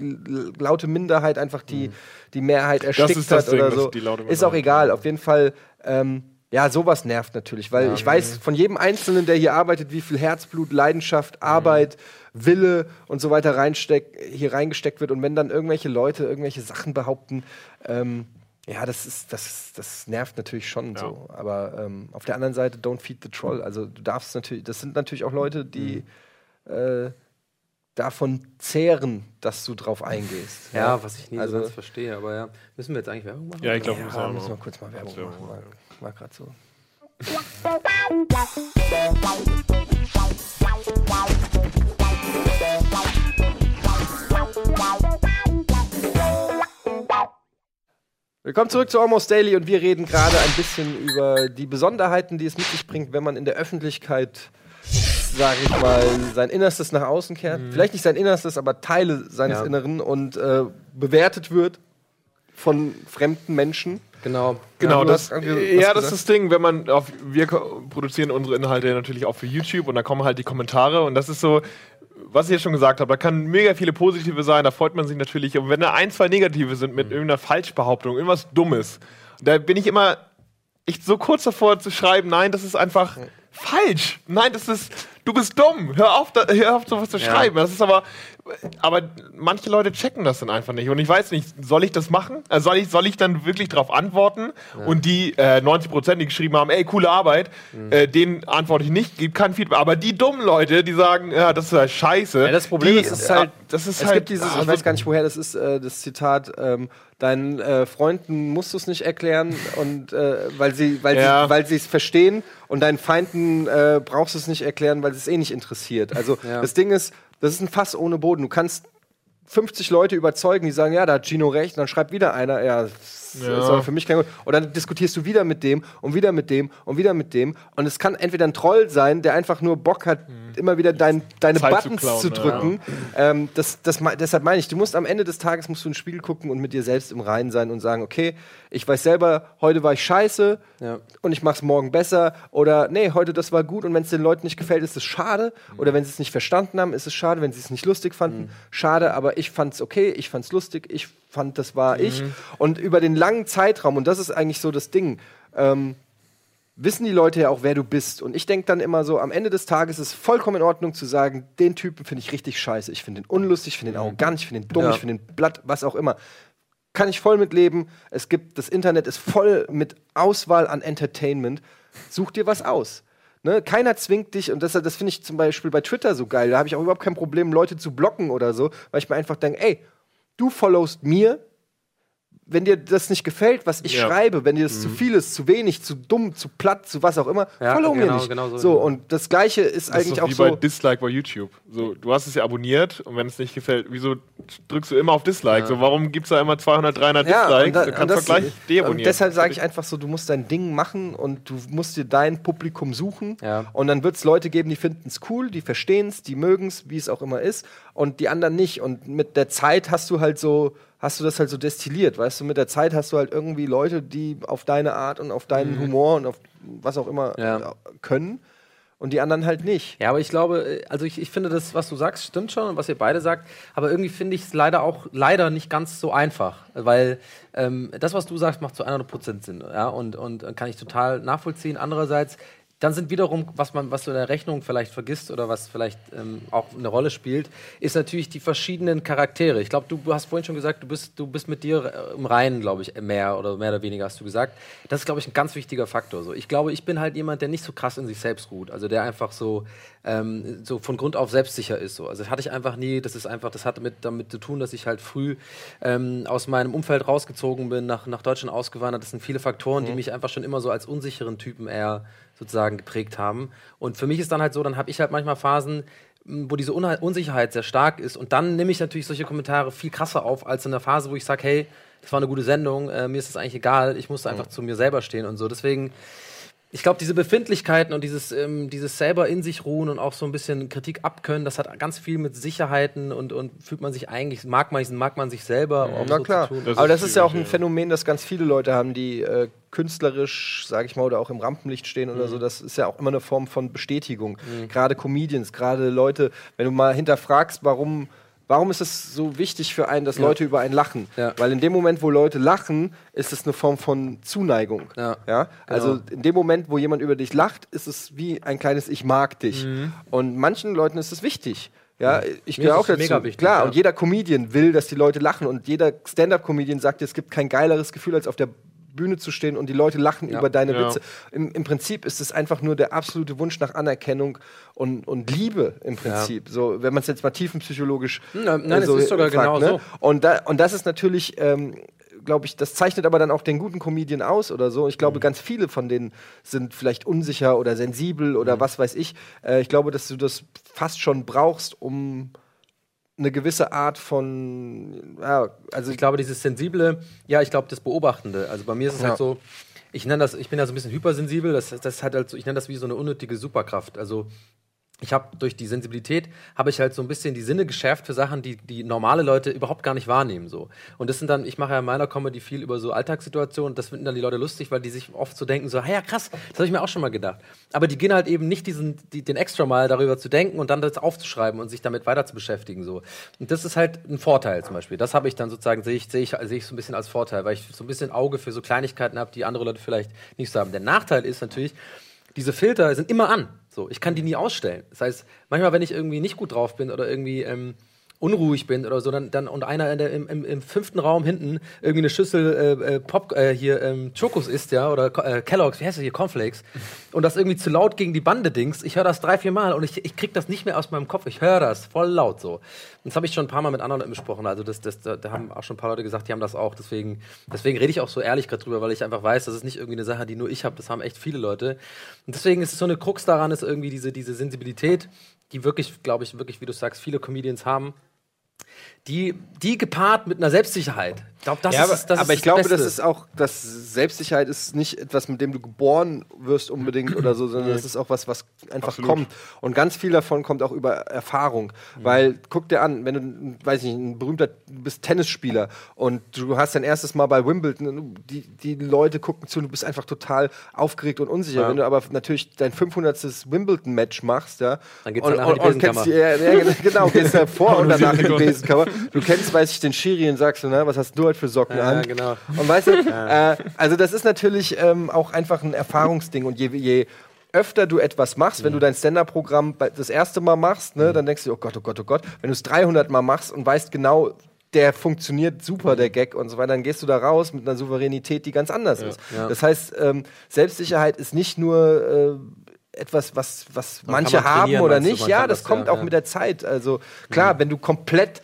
Speaker 1: laute Minderheit einfach die, die Mehrheit erstickt
Speaker 3: Mhm. ist das
Speaker 1: hat
Speaker 3: Ding,
Speaker 1: oder so. Ist auch egal. Auf jeden Fall. Ähm, ja, sowas nervt natürlich, weil ich
Speaker 3: Mhm.
Speaker 1: weiß von jedem Einzelnen, der hier arbeitet, wie viel Herzblut, Leidenschaft, Arbeit, Wille und so weiter reinsteck, hier reingesteckt wird. Und wenn dann irgendwelche Leute irgendwelche Sachen behaupten, ähm, ja, das ist, das, ist- das nervt natürlich schon so. Aber ähm, auf der anderen Seite, don't feed the troll. Also du darfst natürlich, das sind natürlich auch Leute, die äh, davon zehren, dass du drauf eingehst.
Speaker 2: Ja, was ich nie
Speaker 1: Also-
Speaker 2: so ganz verstehe, aber ja. Müssen wir jetzt eigentlich Werbung machen?
Speaker 3: Ja, ich glaube, wir
Speaker 1: Ja,
Speaker 3: müssen auch
Speaker 1: müssen wir
Speaker 3: noch-
Speaker 1: kurz mal Werbung
Speaker 3: Werbung
Speaker 1: machen. War, war gerade so. Willkommen zurück zu Almost Daily und wir reden gerade ein bisschen über die Besonderheiten, die es mit sich bringt, wenn man in der Öffentlichkeit, sage ich mal, sein Innerstes nach außen kehrt. Vielleicht nicht sein Innerstes, aber Teile seines
Speaker 2: Ja.
Speaker 1: Inneren und äh, bewertet wird von fremden Menschen.
Speaker 2: Genau.
Speaker 3: Genau,
Speaker 1: Ja,
Speaker 3: das, ja, das ist das Ding, wenn man auf, wir produzieren unsere Inhalte natürlich auch für YouTube und da kommen halt die Kommentare und das ist so, was ich jetzt schon gesagt habe, da kann mega viele positive sein, da freut man sich natürlich. Und wenn da ein, zwei negative sind mit irgendeiner Falschbehauptung, irgendwas Dummes, da bin ich immer ich so kurz davor zu schreiben, nein, das ist einfach falsch. Nein, das ist, du bist dumm. Hör auf, da, hör auf sowas zu schreiben. Das ist aber, aber manche Leute checken das dann einfach nicht. Und ich weiß nicht, soll ich das machen? Also soll ich, soll ich dann wirklich darauf antworten? Und die äh, 90 Prozent, die geschrieben haben, ey, coole Arbeit, äh, denen antworte ich nicht, gebe kein Feedback. Aber die dummen Leute, die sagen, ja, das ist halt scheiße.
Speaker 1: Ja, das Problem
Speaker 3: die,
Speaker 1: ist, ist halt,
Speaker 3: das ist
Speaker 1: es
Speaker 3: halt,
Speaker 1: gibt dieses, ich
Speaker 3: also-
Speaker 1: weiß gar nicht woher das ist, äh, das Zitat, ähm, deinen äh, Freunden musst du es nicht erklären und äh, weil sie, weil
Speaker 3: Ja.
Speaker 1: sie, weil sie es verstehen und deinen Feinden äh, brauchst du es nicht erklären, weil es eh nicht interessiert. Also
Speaker 2: Ja.
Speaker 1: das Ding ist, das ist ein Fass ohne Boden. Du kannst 50 Leute überzeugen, die sagen, ja, da hat Gino recht, und dann schreibt wieder einer, ja, das
Speaker 3: Ja.
Speaker 1: ist aber für mich kein Grund. Und dann diskutierst du wieder mit dem und wieder mit dem und wieder mit dem. Und es kann entweder ein Troll sein, der einfach nur Bock hat, immer wieder dein, deine
Speaker 3: Mhm. Zeit zu
Speaker 1: Buttons
Speaker 3: klauen,
Speaker 1: zu
Speaker 3: ja.
Speaker 1: drücken. Ähm, das, das, deshalb meine ich, du musst am Ende des Tages musst du in den Spiegel gucken und mit dir selbst im Reinen sein und sagen, okay, ich weiß selber, heute war ich scheiße
Speaker 2: Ja.
Speaker 1: und ich mach's morgen besser. Oder nee, heute das war gut und wenn es den Leuten nicht gefällt, ist es schade. Oder wenn sie es nicht verstanden haben, ist es schade. Wenn sie es nicht lustig fanden, schade. Aber ich fand's okay, ich fand's lustig, ich fand, das war ich. Und über den langen Zeitraum, und das ist eigentlich so das Ding, ähm, wissen die Leute ja auch, wer du bist. Und ich denke dann immer so, am Ende des Tages ist es vollkommen in Ordnung zu sagen, den Typen finde ich richtig scheiße. Ich finde den unlustig, ich finde den arrogant, ich finde den dumm,
Speaker 2: Ja.
Speaker 1: ich finde den blatt, was auch immer. Kann ich voll mitleben. Es gibt, das Internet ist voll mit Auswahl an Entertainment. Such dir was aus. Ne? Keiner zwingt dich, und das, das finde ich zum Beispiel bei Twitter so geil. Da habe ich auch überhaupt kein Problem, Leute zu blocken oder so, weil ich mir einfach denke, ey, du followst mir, wenn dir das nicht gefällt, was ich
Speaker 3: Ja.
Speaker 1: schreibe, wenn dir das zu viel ist, zu wenig, zu dumm, zu platt, zu was auch immer,
Speaker 2: Ja,
Speaker 1: follow mir
Speaker 2: genau,
Speaker 1: nicht.
Speaker 2: genau so.
Speaker 1: so, und das Gleiche ist
Speaker 3: Das ist
Speaker 1: eigentlich
Speaker 3: doch
Speaker 1: auch
Speaker 3: wie
Speaker 1: so.
Speaker 3: bei Dislike bei YouTube. So, du hast es ja abonniert und wenn es nicht gefällt, wieso drückst du immer auf Dislike? So, warum gibt es da immer 200, 300
Speaker 1: Ja,
Speaker 3: Dislikes?
Speaker 1: und, da,
Speaker 3: du
Speaker 1: und,
Speaker 3: kannst
Speaker 1: das,
Speaker 3: doch gleich
Speaker 1: und
Speaker 3: deabonnieren.
Speaker 1: deshalb sage ich einfach so, du musst dein Ding machen und du musst dir dein Publikum suchen.
Speaker 2: Ja.
Speaker 1: Und dann wird es Leute geben, die finden es cool, die verstehen es, die mögen es, wie es auch immer ist, und die anderen nicht. Und mit der Zeit hast du halt so, hast du das halt so destilliert, weißt du, mit der Zeit hast du halt irgendwie Leute, die auf deine Art und auf deinen Humor und auf was auch immer
Speaker 2: Ja.
Speaker 1: können und die anderen halt nicht.
Speaker 2: Ja, aber ich glaube, äh, also ich, ich finde das, was du sagst, stimmt schon und was ihr beide sagt, aber irgendwie finde ich es leider auch leider nicht ganz so einfach, weil ähm, das, was du sagst, macht zu 100% Sinn, ja, und, und kann ich total nachvollziehen. Andererseits, dann sind wiederum, was man, was du in der Rechnung vielleicht vergisst oder was vielleicht ähm, auch eine Rolle spielt, ist natürlich die verschiedenen Charaktere. Ich glaube, du hast vorhin schon gesagt, du bist, du bist mit dir äh, im Reinen, glaube ich, mehr oder mehr oder weniger hast du gesagt. Das ist, glaube ich, ein ganz wichtiger Faktor. So. Ich glaube, ich bin halt jemand, der nicht so krass in sich selbst ruht. Also der einfach so, ähm, so von Grund auf selbstsicher ist. So. Also das hatte ich einfach nie. Das ist einfach, das hatte mit, damit zu tun, dass ich halt früh ähm, aus meinem Umfeld rausgezogen bin, nach, nach Deutschland ausgewandert. Das sind viele Faktoren, die mich einfach schon immer so als unsicheren Typen eher sozusagen geprägt haben. Und für mich ist dann halt so, dann habe ich halt manchmal Phasen, wo diese Unha- Unsicherheit sehr stark ist. Und dann nehme ich natürlich solche Kommentare viel krasser auf, als in der Phase, wo ich sage, hey, das war eine gute Sendung, äh, mir ist das eigentlich egal, ich musste einfach zu mir selber stehen und so. Deswegen, ich glaube, diese Befindlichkeiten und dieses, ähm, dieses selber in sich ruhen und auch so ein bisschen Kritik abkönnen, das hat ganz viel mit Sicherheiten und, und fühlt man sich eigentlich, mag man, mag man sich selber auch
Speaker 1: Na
Speaker 2: so
Speaker 1: klar.
Speaker 2: zu tun.
Speaker 3: Das
Speaker 1: Aber das ist ja auch ein. Phänomen, das ganz viele Leute haben, die äh, künstlerisch, sage ich mal, oder auch im Rampenlicht stehen
Speaker 2: Mhm.
Speaker 1: oder so. Das ist ja auch immer eine Form von Bestätigung. Gerade Comedians, gerade Leute, wenn du mal hinterfragst, warum. Warum ist es so wichtig für einen, dass Leute über einen lachen?
Speaker 2: Ja.
Speaker 1: Weil in dem Moment, wo Leute lachen, ist es eine Form von Zuneigung.
Speaker 2: Ja.
Speaker 1: Also
Speaker 2: Genau.
Speaker 1: in dem Moment, wo jemand über dich lacht, ist es wie ein kleines Ich mag dich. Und manchen Leuten ist es wichtig. Ja, ich gehöre auch dazu.
Speaker 2: mega wichtig,
Speaker 1: Klar,
Speaker 2: ja.
Speaker 1: und jeder Comedian will, dass die Leute lachen und jeder Stand-up-Comedian sagt, es gibt kein geileres Gefühl, als auf der Bühne zu stehen und die Leute lachen
Speaker 2: Ja.
Speaker 1: über deine
Speaker 3: Ja.
Speaker 1: Witze. Im, Im Prinzip ist es einfach nur der absolute Wunsch nach Anerkennung und, und Liebe im Prinzip. So, wenn man es jetzt mal tiefenpsychologisch
Speaker 2: Nein, nein,
Speaker 1: äh,
Speaker 2: es ist sogar genau so.
Speaker 1: Und, da, und das ist natürlich, ähm, glaube ich, das zeichnet aber dann auch den guten Comedian aus oder so. Ich
Speaker 2: Mhm.
Speaker 1: glaube, ganz viele von denen sind vielleicht unsicher oder sensibel oder
Speaker 2: Mhm.
Speaker 1: was weiß ich. Äh, ich glaube, dass du das fast schon brauchst, um eine gewisse Art von, ja, also
Speaker 2: ich glaube, dieses sensible, ja, ich glaube, das Beobachtende. Also bei mir ist es
Speaker 1: Ja.
Speaker 2: halt so, ich nenne das, ich bin ja so ein bisschen hypersensibel, das, das halt, halt so, ich nenne das wie so eine unnötige Superkraft. Also ich habe durch die Sensibilität habe ich halt so ein bisschen die Sinne geschärft für Sachen, die die normale Leute überhaupt gar nicht wahrnehmen so. Und das sind dann, ich mache ja in meiner Comedy viel über so Alltagssituationen, das finden dann die Leute lustig, weil die sich oft so denken so, hey, ja krass, das habe ich mir auch schon mal gedacht. Aber die gehen halt eben nicht diesen die, den extra mal darüber zu denken und dann das aufzuschreiben und sich damit weiter zu beschäftigen so. Und das ist halt ein Vorteil zum Beispiel. Das habe ich dann sozusagen sehe ich sehe ich sehe ich so ein bisschen als Vorteil, weil ich so ein bisschen Auge für so Kleinigkeiten habe, die andere Leute vielleicht nicht so haben. Der Nachteil ist natürlich diese Filter sind immer an. So, ich kann die nie ausstellen. Das heißt, manchmal, wenn ich irgendwie nicht gut drauf bin oder irgendwie ähm, unruhig bin oder so, dann, dann und einer in der, im, im, im fünften Raum hinten irgendwie eine Schüssel äh, äh, Pop äh, hier ähm, Chokos isst, ja, oder äh, Kellogg's, wie heißt das hier, Cornflakes, und das irgendwie zu laut gegen die Bande dings, ich höre das drei, vier Mal und ich, ich krieg das nicht mehr aus meinem Kopf, ich höre das voll laut so. Und das habe ich schon ein paar Mal mit anderen besprochen, also das, das, da, da haben auch schon ein paar Leute gesagt, die haben das auch, deswegen, deswegen rede ich auch so ehrlich gerade drüber, weil ich einfach weiß, das ist nicht irgendwie eine Sache, die nur ich habe, das haben echt viele Leute. Und deswegen ist es so eine Krux daran, ist irgendwie diese, diese Sensibilität, die wirklich, glaube ich, wirklich, wie du sagst, viele Comedians haben, die, die gepaart mit einer Selbstsicherheit. Ich glaube, das
Speaker 1: ja,
Speaker 2: ist,
Speaker 1: aber,
Speaker 2: das- das
Speaker 1: aber
Speaker 2: ist
Speaker 1: ich glaube,
Speaker 2: Beste.
Speaker 1: das ist auch, dass Selbstsicherheit ist nicht etwas, mit dem du geboren wirst unbedingt oder so, sondern das ist auch was, was einfach
Speaker 3: Absolut.
Speaker 1: kommt. Und ganz viel davon kommt auch über Erfahrung. Weil, guck dir an, wenn du, weiß nicht, ein berühmter, du bist Tennisspieler und du hast dein erstes Mal bei Wimbledon, die, die Leute gucken zu und du bist einfach total aufgeregt und unsicher.
Speaker 2: Ja.
Speaker 1: Wenn du aber natürlich dein 500. Wimbledon-Match machst, ja,
Speaker 2: Dann geht's
Speaker 1: und,
Speaker 2: die
Speaker 1: und, und kennst
Speaker 2: Besenkammer.
Speaker 1: die, ja, ja, genau, gehst da vor und danach in die Besenkammer. Du kennst, weiß ich, den Schiri und sagst na, was hast du heute für Socken
Speaker 2: Ja,
Speaker 1: an?
Speaker 2: genau.
Speaker 1: Und weißt du, äh, also das ist natürlich ähm, auch einfach ein Erfahrungsding. Und je, je öfter du etwas machst, wenn du dein Stand-Up-Programm bei- das erste Mal machst, ne, dann denkst du, oh Gott, oh Gott, oh Gott. Wenn du es 300 Mal machst und weißt genau, der funktioniert super, der Gag und so weiter, dann gehst du da raus mit einer Souveränität, die ganz anders ist.
Speaker 2: Ja.
Speaker 1: Das heißt, ähm, Selbstsicherheit ist nicht nur äh, etwas, was, was
Speaker 2: Man
Speaker 1: manche
Speaker 2: man
Speaker 1: haben oder nicht. Ja, das
Speaker 2: das,
Speaker 1: kommt
Speaker 2: ja,
Speaker 1: auch
Speaker 2: ja.
Speaker 1: mit der Zeit. Also klar, wenn du komplett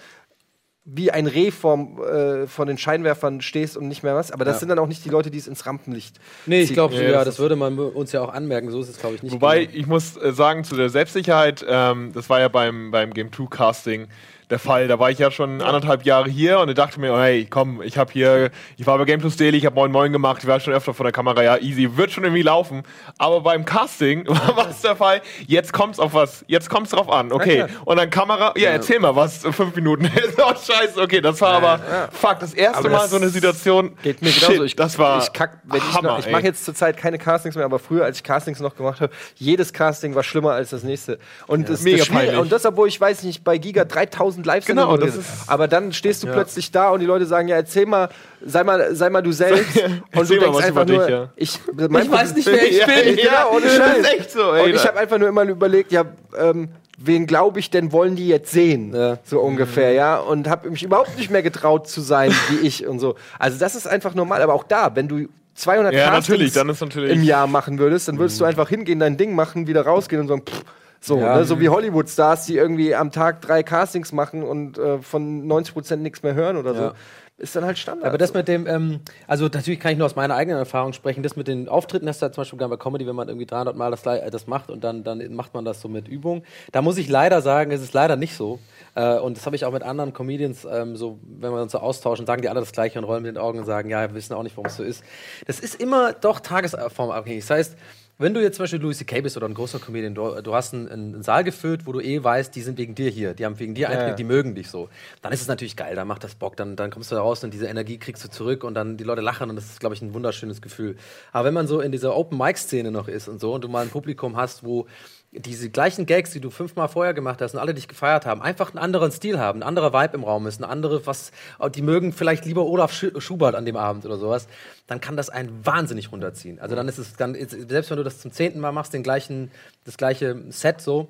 Speaker 1: wie ein Reh vom, äh, von den Scheinwerfern stehst und nicht mehr was. Aber das
Speaker 2: Ja.
Speaker 1: sind dann auch nicht die Leute, die es ins Rampenlicht
Speaker 2: Nee, ich glaube,
Speaker 3: Ja,
Speaker 2: ja,
Speaker 3: das
Speaker 2: das, würde man uns ja auch anmerken. So ist es, glaube ich, nicht.
Speaker 3: Wobei,
Speaker 2: genau.
Speaker 3: ich muss äh, sagen, zu der Selbstsicherheit, ähm, das war ja beim, beim Game 2 Casting der Fall. Da war ich ja schon anderthalb Jahre hier und ich dachte mir, oh, hey, komm, ich habe hier, ich war bei Game Plus Daily, ich habe Moin Moin gemacht, ich war schon öfter vor der Kamera, ja, easy, wird schon irgendwie laufen. Aber beim Casting war es der Fall, jetzt kommt's auf was, jetzt kommt's drauf an, okay. Und dann Kamera, ja, erzähl mal was, fünf Minuten. oh, scheiße, okay, das war aber, fuck, das erste
Speaker 1: Aber
Speaker 3: Mal
Speaker 1: das
Speaker 3: so eine Situation.
Speaker 1: Geht mir
Speaker 3: Shit,
Speaker 1: genauso. Ich,
Speaker 3: das war
Speaker 1: ich kack, wenn ich
Speaker 3: Hammer,
Speaker 1: noch, ich
Speaker 3: ey.
Speaker 1: mache jetzt zurzeit keine Castings mehr, aber früher, als ich Castings noch gemacht habe, jedes Casting war schlimmer als das nächste. Und das,
Speaker 3: Mega
Speaker 1: das
Speaker 3: peinlich.
Speaker 1: Und das, obwohl ich weiß nicht, bei Giga 3000 live
Speaker 3: Genau, das ist-
Speaker 1: Aber dann stehst du plötzlich da und die Leute sagen, ja, erzähl mal, sei mal, sei mal du selbst. und du denkst einfach
Speaker 3: über dich,
Speaker 1: nur,
Speaker 3: ja.
Speaker 1: ich,
Speaker 2: Ich weiß nicht, wer ich
Speaker 3: Ja,
Speaker 2: bin.
Speaker 3: ja,
Speaker 1: Ja, ohne
Speaker 3: das
Speaker 1: Scheiß.
Speaker 3: ist echt so, ey.
Speaker 1: Und ich habe einfach nur immer überlegt, ja, ähm, wen glaube ich denn, wollen die jetzt sehen?
Speaker 2: Ja.
Speaker 1: So ungefähr, ja. Und habe mich überhaupt nicht mehr getraut zu sein wie ich und so. Also das ist einfach normal. Aber auch da, wenn du 200
Speaker 3: Ja,
Speaker 1: Castings im Jahr machen würdest, dann würdest du einfach hingehen, dein Ding machen, wieder rausgehen und sagen, pff, so,
Speaker 2: Ja.
Speaker 1: ne? so wie Hollywood-Stars, die irgendwie am Tag drei Castings machen und äh, von 90% nichts mehr hören oder so.
Speaker 2: Ja.
Speaker 1: ist dann halt Standard.
Speaker 2: Aber das mit dem, ähm, also natürlich kann ich nur aus meiner eigenen Erfahrung sprechen, das mit den Auftritten, das ist ja zum Beispiel bei Comedy, wenn man irgendwie 300 Mal das, äh, das macht und dann, dann macht man das so mit Übung. Da muss ich leider sagen, es ist leider nicht so. Äh, und das habe ich auch mit anderen Comedians, ähm, so, wenn wir uns so austauschen, sagen die alle das Gleiche und rollen mit den Augen und sagen, ja, wir wissen auch nicht, warum es so ist. Das ist immer doch tagesformabhängig. Das heißt, wenn du jetzt zum Beispiel Louis C.K. bist oder ein großer Comedian, du, du hast einen, einen, Saal gefüllt, wo du eh weißt, die sind wegen dir hier, die haben wegen dir Eintritt, ja. die mögen dich so. Dann ist es natürlich geil, dann macht das Bock, dann, dann kommst du da raus und diese Energie kriegst du zurück und dann die Leute lachen und das ist, glaube ich, ein wunderschönes Gefühl. Aber wenn man so in dieser Open-Mic-Szene noch ist und so und du mal ein Publikum hast, wo diese gleichen Gags, die du fünfmal vorher gemacht hast und alle dich gefeiert haben, einfach einen anderen Stil haben, ein anderer Vibe im Raum ist, eine andere, was, die mögen vielleicht lieber Olaf Schubert an dem Abend oder sowas, dann kann das einen wahnsinnig runterziehen. Also dann ist es, dann, selbst wenn du das zum zehnten Mal machst, den gleichen, das gleiche Set so,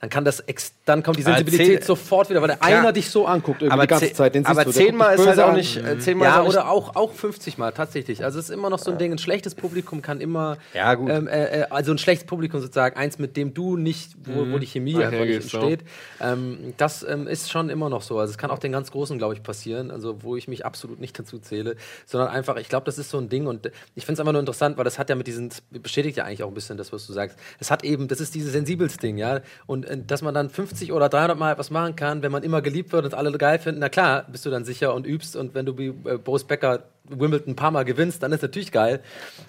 Speaker 2: dann kann das dann kommt die Sensibilität sofort wieder, weil der einer dich so anguckt irgendwie
Speaker 1: aber
Speaker 2: die ganze Zeit.
Speaker 1: Den aber zehnmal ist halt auch nicht. Äh, zehnmal
Speaker 2: ja, oder auch, auch 50 Mal tatsächlich. Also es ist immer noch so ein Ding. Ein schlechtes Publikum kann immer.
Speaker 1: Ja, gut.
Speaker 2: Ähm, äh, äh also ein schlechtes Publikum sozusagen, eins mit dem du nicht, wo, mhm. wo die Chemie einfach nicht entsteht. Ähm, das ähm, ist schon immer noch so. Also es kann auch den ganz Großen, glaube ich, passieren. Also wo ich mich absolut nicht dazu zähle, sondern einfach, ich glaube, das ist so ein Ding und ich finde es einfach nur interessant, weil das hat ja mit diesen, bestätigt ja eigentlich auch ein bisschen das, was du sagst. Es hat eben, das ist dieses sensibels Ding, ja. Und dass man dann 50 oder 300 Mal etwas machen kann, wenn man immer geliebt wird und alle geil finden, na klar, bist du dann sicher und übst und wenn du wie äh, Boris Becker Wimbledon ein paar Mal gewinnst, dann ist natürlich geil.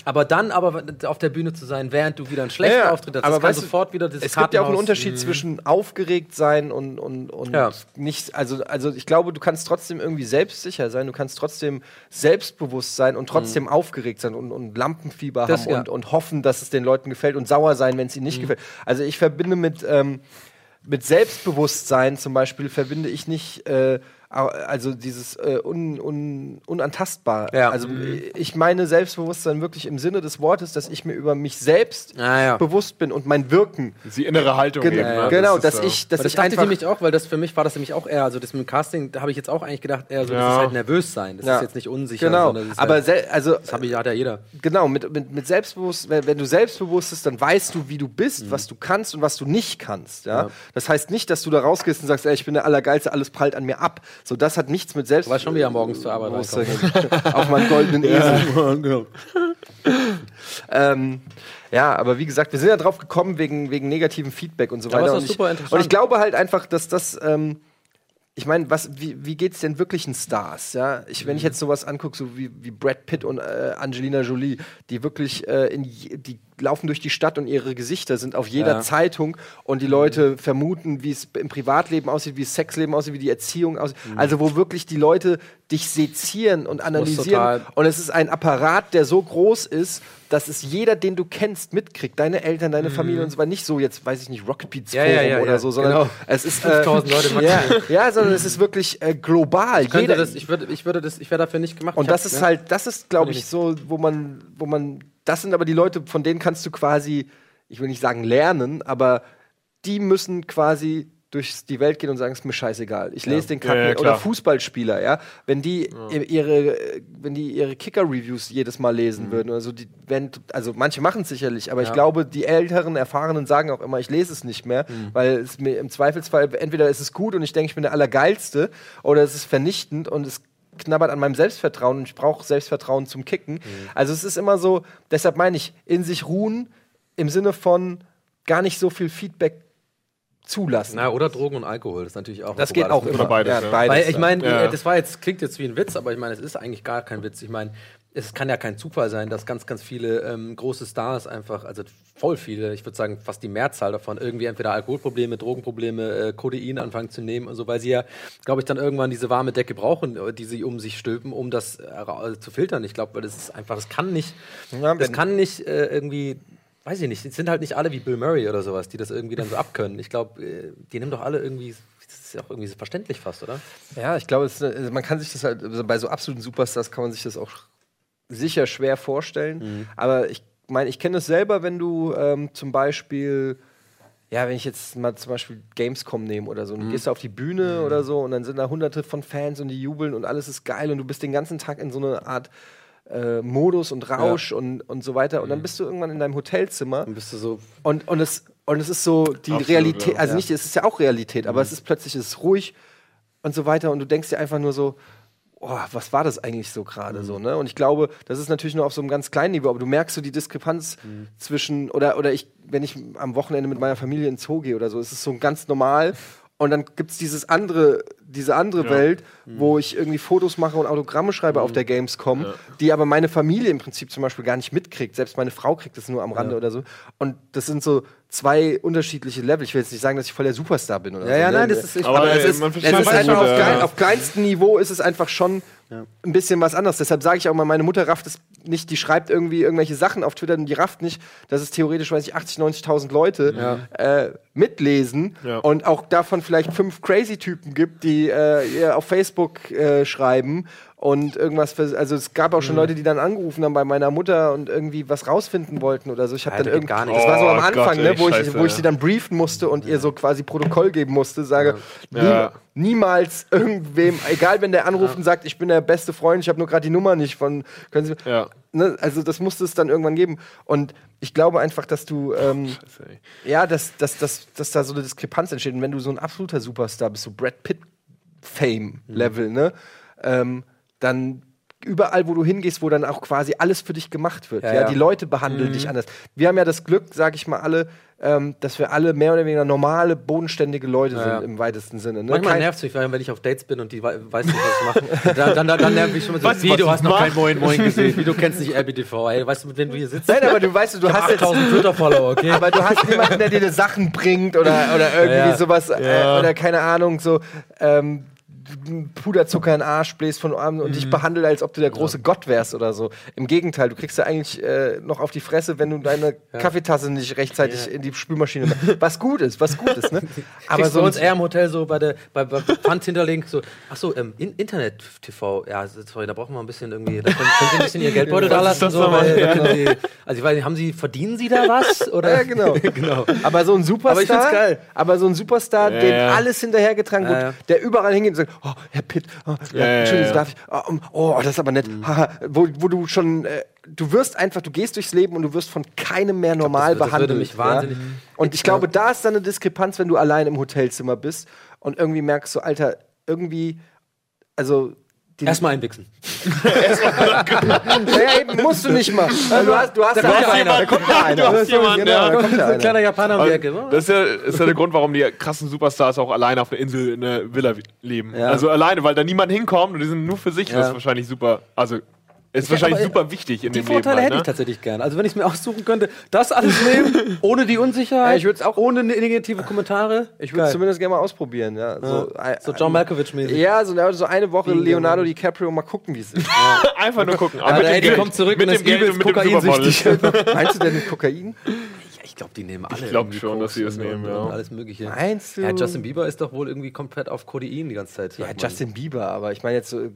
Speaker 2: Aber dann aber auf der Bühne zu sein, während du wieder einen schlechten ja, Auftritt hast,
Speaker 1: aber
Speaker 2: kann
Speaker 1: sofort wieder das Es gibt ja auch einen Unterschied mhm. zwischen aufgeregt sein und, und, und
Speaker 2: ja.
Speaker 1: nicht, also, also ich glaube, du kannst trotzdem irgendwie selbstsicher sein, du kannst trotzdem selbstbewusst sein und trotzdem mhm. aufgeregt sein und, und Lampenfieber das, haben ja. und, und hoffen, dass es den Leuten gefällt und sauer sein, wenn es ihnen nicht mhm. gefällt. Also ich verbinde mit ähm, mit Selbstbewusstsein zum Beispiel verbinde ich nicht äh, also dieses äh, un, un, unantastbar.
Speaker 2: Ja.
Speaker 1: Also mhm. ich meine Selbstbewusstsein wirklich im Sinne des Wortes, dass ich mir über mich selbst
Speaker 2: ah, ja.
Speaker 1: bewusst bin und mein Wirken.
Speaker 3: Die innere Haltung.
Speaker 1: Gen eben, ne? Genau, das dass so. ich, dass
Speaker 2: das
Speaker 1: ich einfach
Speaker 2: nämlich auch, weil das für mich war das nämlich auch eher, also das mit dem Casting, da habe ich jetzt auch eigentlich gedacht, eher so, ja. das ist halt nervös sein. Das
Speaker 1: ja.
Speaker 2: ist jetzt nicht unsicher.
Speaker 1: Genau. Aber
Speaker 2: halt,
Speaker 1: also
Speaker 2: das habe ich hat ja jeder.
Speaker 1: Genau, mit, mit, mit Selbstbewusst, wenn, wenn, du selbstbewusst bist, dann weißt du, wie du bist, mhm. was du kannst und was du nicht kannst. Ja? Das heißt nicht, dass du da rausgehst und sagst, ey, ich bin der Allergeilste, alles prallt an mir ab. So, das hat nichts mit Selbst.
Speaker 2: Du warst schon wieder morgens zur Arbeit
Speaker 1: Auf meinen goldenen Esel. Ja, genau. ähm, ja, aber wie gesagt, wir sind ja drauf gekommen wegen, wegen negativen Feedback und so weiter.
Speaker 2: und, ich,
Speaker 1: und ich glaube halt einfach, dass das. Ähm, ich meine, wie, wie geht es denn wirklichen Stars? Ja? Ich, wenn ich jetzt sowas angucke, so wie, wie Brad Pitt und äh, Angelina Jolie, die wirklich äh, in die laufen durch die Stadt und ihre Gesichter sind auf jeder ja. Zeitung und die Leute mhm. vermuten, wie es im Privatleben aussieht, wie das Sexleben aussieht, wie die Erziehung aussieht. Mhm. Also wo wirklich die Leute dich sezieren und analysieren. Und es ist ein Apparat, der so groß ist, dass es jeder, den du kennst, mitkriegt. Deine Eltern, deine mhm. Familie und so weiter. Nicht so jetzt, weiß ich nicht, Rocket Beats
Speaker 2: ja, Forum
Speaker 1: ja, oder so, sondern genau. es ist 5000
Speaker 2: äh, Leute
Speaker 1: ja, ja, sondern es ist wirklich äh, global.
Speaker 2: Ich, jeder, das, ich würde, ich würde das, ich wäre dafür nicht gemacht.
Speaker 1: Und das ist halt, das ist, glaube ich, so, wo man, wo man das sind aber die Leute, von denen kannst du quasi, ich will nicht sagen lernen, aber die müssen quasi durch die Welt gehen und sagen, es ist mir scheißegal. Ich lese ja. den Kack ja, ja, oder Fußballspieler, ja, wenn die ihre wenn die ihre Kicker Reviews jedes Mal lesen mhm. würden, also die wenn also manche machen es sicherlich, aber ich glaube, die älteren erfahrenen sagen auch immer, ich lese es nicht mehr, mhm. weil es mir im Zweifelsfall entweder ist es gut und ich denke, ich bin der allergeilste oder es ist vernichtend und es knabbert an meinem Selbstvertrauen und ich brauche Selbstvertrauen zum Kicken. Mhm. Also es ist immer so, deshalb meine ich, in sich ruhen im Sinne von gar nicht so viel Feedback zulassen.
Speaker 2: Na, oder Drogen und Alkohol, das ist natürlich auch.
Speaker 1: Das geht auch immer.
Speaker 3: Beides,
Speaker 2: ja, beides. Weil ich meine, ja. das war jetzt klingt jetzt wie ein Witz, aber ich meine, es ist eigentlich gar kein Witz. Ich meine, es kann ja kein Zufall sein, dass ganz, ganz viele ähm, große Stars einfach, also voll viele, ich würde sagen fast die Mehrzahl davon, irgendwie entweder Alkoholprobleme, Drogenprobleme, äh, Codein anfangen zu nehmen und so, weil sie ja, glaube ich, dann irgendwann diese warme Decke brauchen, äh, die sie um sich stülpen, um das äh, zu filtern. Ich glaube, weil das ist einfach, das kann nicht, ja, das kann nicht äh, irgendwie weiß ich nicht, es sind halt nicht alle wie Bill Murray oder sowas, die das irgendwie dann so abkönnen. Ich glaube, äh, die nehmen doch alle irgendwie das ist ja auch irgendwie verständlich fast, oder?
Speaker 1: Ja, ich glaube, man kann sich das halt, also bei so absoluten Superstars kann man sich das auch sicher schwer vorstellen. Mhm. Aber ich meine, ich kenne es selber, wenn du ähm, zum Beispiel, ja, wenn ich jetzt mal zum Beispiel Gamescom nehme oder so, und mhm. du gehst da auf die Bühne mhm. oder so und dann sind da hunderte von Fans und die jubeln und alles ist geil und du bist den ganzen Tag in so einer Art äh, Modus und Rausch ja. und, und so weiter. Und dann mhm. bist du irgendwann in deinem Hotelzimmer.
Speaker 2: Dann bist du so.
Speaker 1: Und, und, es, und es ist so die Absolut, Realität, ja. also nicht, es ist ja auch Realität, aber mhm. es ist plötzlich es ist ruhig und so weiter und du denkst dir einfach nur so, oh, was war das eigentlich so gerade so, ne? Und ich glaube, das ist natürlich nur auf so einem ganz kleinen Niveau, aber du merkst so die Diskrepanz zwischen, oder, oder ich, wenn ich am Wochenende mit meiner Familie ins Zoo gehe oder so, ist es so ganz normal. Und dann gibt es dieses andere, diese andere
Speaker 3: Ja.
Speaker 1: Welt, wo ich irgendwie Fotos mache und Autogramme schreibe auf der Gamescom, die aber meine Familie im Prinzip zum Beispiel gar nicht mitkriegt. Selbst meine Frau kriegt das nur am Rande oder so. Und das sind so zwei unterschiedliche Level. Ich will jetzt nicht sagen, dass ich voll der Superstar bin oder
Speaker 2: Ja,
Speaker 1: so.
Speaker 2: ja,
Speaker 1: ne?
Speaker 2: nein, das ist. Ich,
Speaker 3: Aber,
Speaker 1: Aber es ist,
Speaker 3: man
Speaker 1: es ist einfach
Speaker 3: was
Speaker 1: auf, klein, auf kleinstem Niveau ist es einfach schon ein bisschen was anderes. Deshalb sage ich auch mal, meine Mutter rafft es nicht, die schreibt irgendwie irgendwelche Sachen auf Twitter und die rafft nicht, dass es theoretisch, weiß ich, 80, 90.000 Leute äh, mitlesen
Speaker 3: Ja.
Speaker 1: und auch davon vielleicht fünf Crazy-Typen gibt, die äh, ihr auf Facebook äh, schreiben und irgendwas, für, also es gab auch schon
Speaker 3: Mhm.
Speaker 1: Leute, die dann angerufen haben bei meiner Mutter und irgendwie was rausfinden wollten oder so. Ich habe dann irgendwie,
Speaker 2: gar nicht.
Speaker 1: das war so am
Speaker 3: Oh
Speaker 1: Anfang,
Speaker 3: Gott,
Speaker 1: ne,
Speaker 3: ey,
Speaker 1: wo, ich,
Speaker 3: scheiße,
Speaker 1: wo ich
Speaker 3: ja.
Speaker 1: sie dann briefen musste und ihr so quasi Protokoll geben musste, sage, nie,
Speaker 3: Ja.
Speaker 1: niemals irgendwem, egal wenn der anruft und sagt, ich bin der beste Freund, ich habe nur gerade die Nummer nicht von, können Sie,
Speaker 3: Ja.
Speaker 1: ne, also das musste es dann irgendwann geben. Und ich glaube einfach, dass du, ähm,
Speaker 3: Scheiße, ey.
Speaker 1: ja, dass, dass, dass, dass da so eine Diskrepanz entsteht. Und wenn du so ein absoluter Superstar bist, so Brad Pitt-Fame-Level, ne, ähm, dann überall, wo du hingehst, wo dann auch quasi alles für dich gemacht wird. Ja,
Speaker 2: Ja, ja.
Speaker 1: Die Leute behandeln dich anders. Wir haben ja das Glück, sag ich mal alle, ähm, dass wir alle mehr oder weniger normale, bodenständige Leute
Speaker 2: Ja,
Speaker 1: sind
Speaker 2: ja.
Speaker 1: im weitesten Sinne. Ne?
Speaker 2: Manchmal nervt es mich, wenn ich auf Dates bin und die wei- weiß nicht, was ich mache. Dann, dann, dann, dann nervt mich schon mal so.
Speaker 3: Du,
Speaker 2: Wie,
Speaker 3: was
Speaker 2: du hast noch
Speaker 3: mach?
Speaker 2: kein Moin Moin gesehen. Wie, du kennst nicht Abby TV. Ey, weißt du, mit wem du hier sitzt?
Speaker 1: Nein, aber du weißt, du hast jetzt
Speaker 2: 8000 Twitter-Follower, okay?
Speaker 1: Aber du hast niemanden, der dir die Sachen bringt oder, oder irgendwie
Speaker 2: Ja, ja.
Speaker 1: sowas äh, oder keine Ahnung, so ähm, Puderzucker in den Arsch bläst von Armen und
Speaker 2: Mhm.
Speaker 1: dich behandelt, als ob du der große Gott wärst oder so. Im Gegenteil, du kriegst ja eigentlich äh, noch auf die Fresse, wenn du deine Kaffeetasse nicht rechtzeitig
Speaker 2: Ja.
Speaker 1: in die Spülmaschine machst. Was gut ist, was gut ist, ne?
Speaker 2: Aber
Speaker 1: Aber
Speaker 2: so uns eher im Hotel so bei der bei, bei Pfand hinterlegen, so, ach so, ähm, in, Internet TV, ja, sorry, da brauchen wir ein bisschen irgendwie, da können, können Sie ein bisschen Ihr Geldbeutel da lassen, so, weil,
Speaker 3: Ja.
Speaker 2: Sie, also ich weiß nicht, haben Sie, verdienen Sie da was? Oder?
Speaker 1: ja, genau.
Speaker 2: genau.
Speaker 1: Aber so ein Superstar,
Speaker 2: Aber ich find's geil.
Speaker 1: aber so ein Superstar,
Speaker 3: Ja,
Speaker 1: dem
Speaker 3: ja.
Speaker 1: alles hinterhergetragen
Speaker 2: Ja,
Speaker 1: wird,
Speaker 2: ja.
Speaker 1: der überall hingeht und sagt, oh, Herr Pitt, oh, ja,
Speaker 3: Ja,
Speaker 1: Entschuldigung, darf ich, oh, oh, das ist aber nett, haha, wo, wo du schon, äh, du wirst einfach, du gehst durchs Leben und du wirst von keinem mehr normal
Speaker 2: das würde
Speaker 1: behandelt.
Speaker 2: mich wahnsinnig-
Speaker 1: Ja? Und ich glaube, da ist dann eine Diskrepanz, wenn du allein im Hotelzimmer bist und irgendwie merkst du, Alter, irgendwie, also
Speaker 2: Erstmal einwichsen.
Speaker 1: naja, eben, musst du nicht mal. Also, du hast, du hast
Speaker 2: Da kommt
Speaker 1: ja
Speaker 2: einer.
Speaker 1: Da kommt ja einer.
Speaker 3: Du hast jemanden,
Speaker 1: genau,
Speaker 3: ja.
Speaker 1: da kommt ja
Speaker 2: so ein
Speaker 1: einer.
Speaker 2: kleiner Japaner um die Ecke.
Speaker 3: Das ist ja, ist ja der Grund, warum die krassen Superstars auch alleine auf einer Insel in einer Villa leben.
Speaker 1: Ja.
Speaker 3: Also alleine, weil da niemand hinkommt und die sind nur für sich. Das
Speaker 2: Ja.
Speaker 3: ist wahrscheinlich super. Also ist
Speaker 2: Ja,
Speaker 3: wahrscheinlich
Speaker 2: aber,
Speaker 3: super wichtig in
Speaker 2: Die
Speaker 3: dem
Speaker 2: Vorteile
Speaker 3: Leben.
Speaker 2: hätte ich
Speaker 3: halt, ne?
Speaker 2: tatsächlich gern. Also wenn ich es mir aussuchen könnte, das alles nehmen, ohne die Unsicherheit,
Speaker 1: Ja, ich auch-
Speaker 2: ohne ne- negative Kommentare.
Speaker 1: Ich würde es zumindest gerne mal ausprobieren, ja. So, ein-
Speaker 2: So John Malkovich-mäßig.
Speaker 1: Ja, so, so eine Woche Leonardo
Speaker 2: dem-
Speaker 1: DiCaprio, mal gucken, wie es ist.
Speaker 3: Einfach nur gucken. Aber mit
Speaker 2: der kommt zurück
Speaker 3: mit
Speaker 2: und
Speaker 3: dem
Speaker 2: ist übelst
Speaker 3: und mit dem
Speaker 2: kokainsüchtig.
Speaker 1: Meinst du denn mit Kokain?
Speaker 2: Ja, ich glaube, die nehmen alle.
Speaker 3: Ich glaub
Speaker 2: irgendwie
Speaker 3: schon, dass sie das
Speaker 2: und-
Speaker 3: nehmen,
Speaker 2: und
Speaker 3: ja.
Speaker 2: Alles Mögliche.
Speaker 1: Meinst du?
Speaker 2: Ja, Justin Bieber ist doch wohl irgendwie komplett auf Codein die ganze Zeit.
Speaker 1: Ja. Justin Bieber, aber ich meine jetzt so,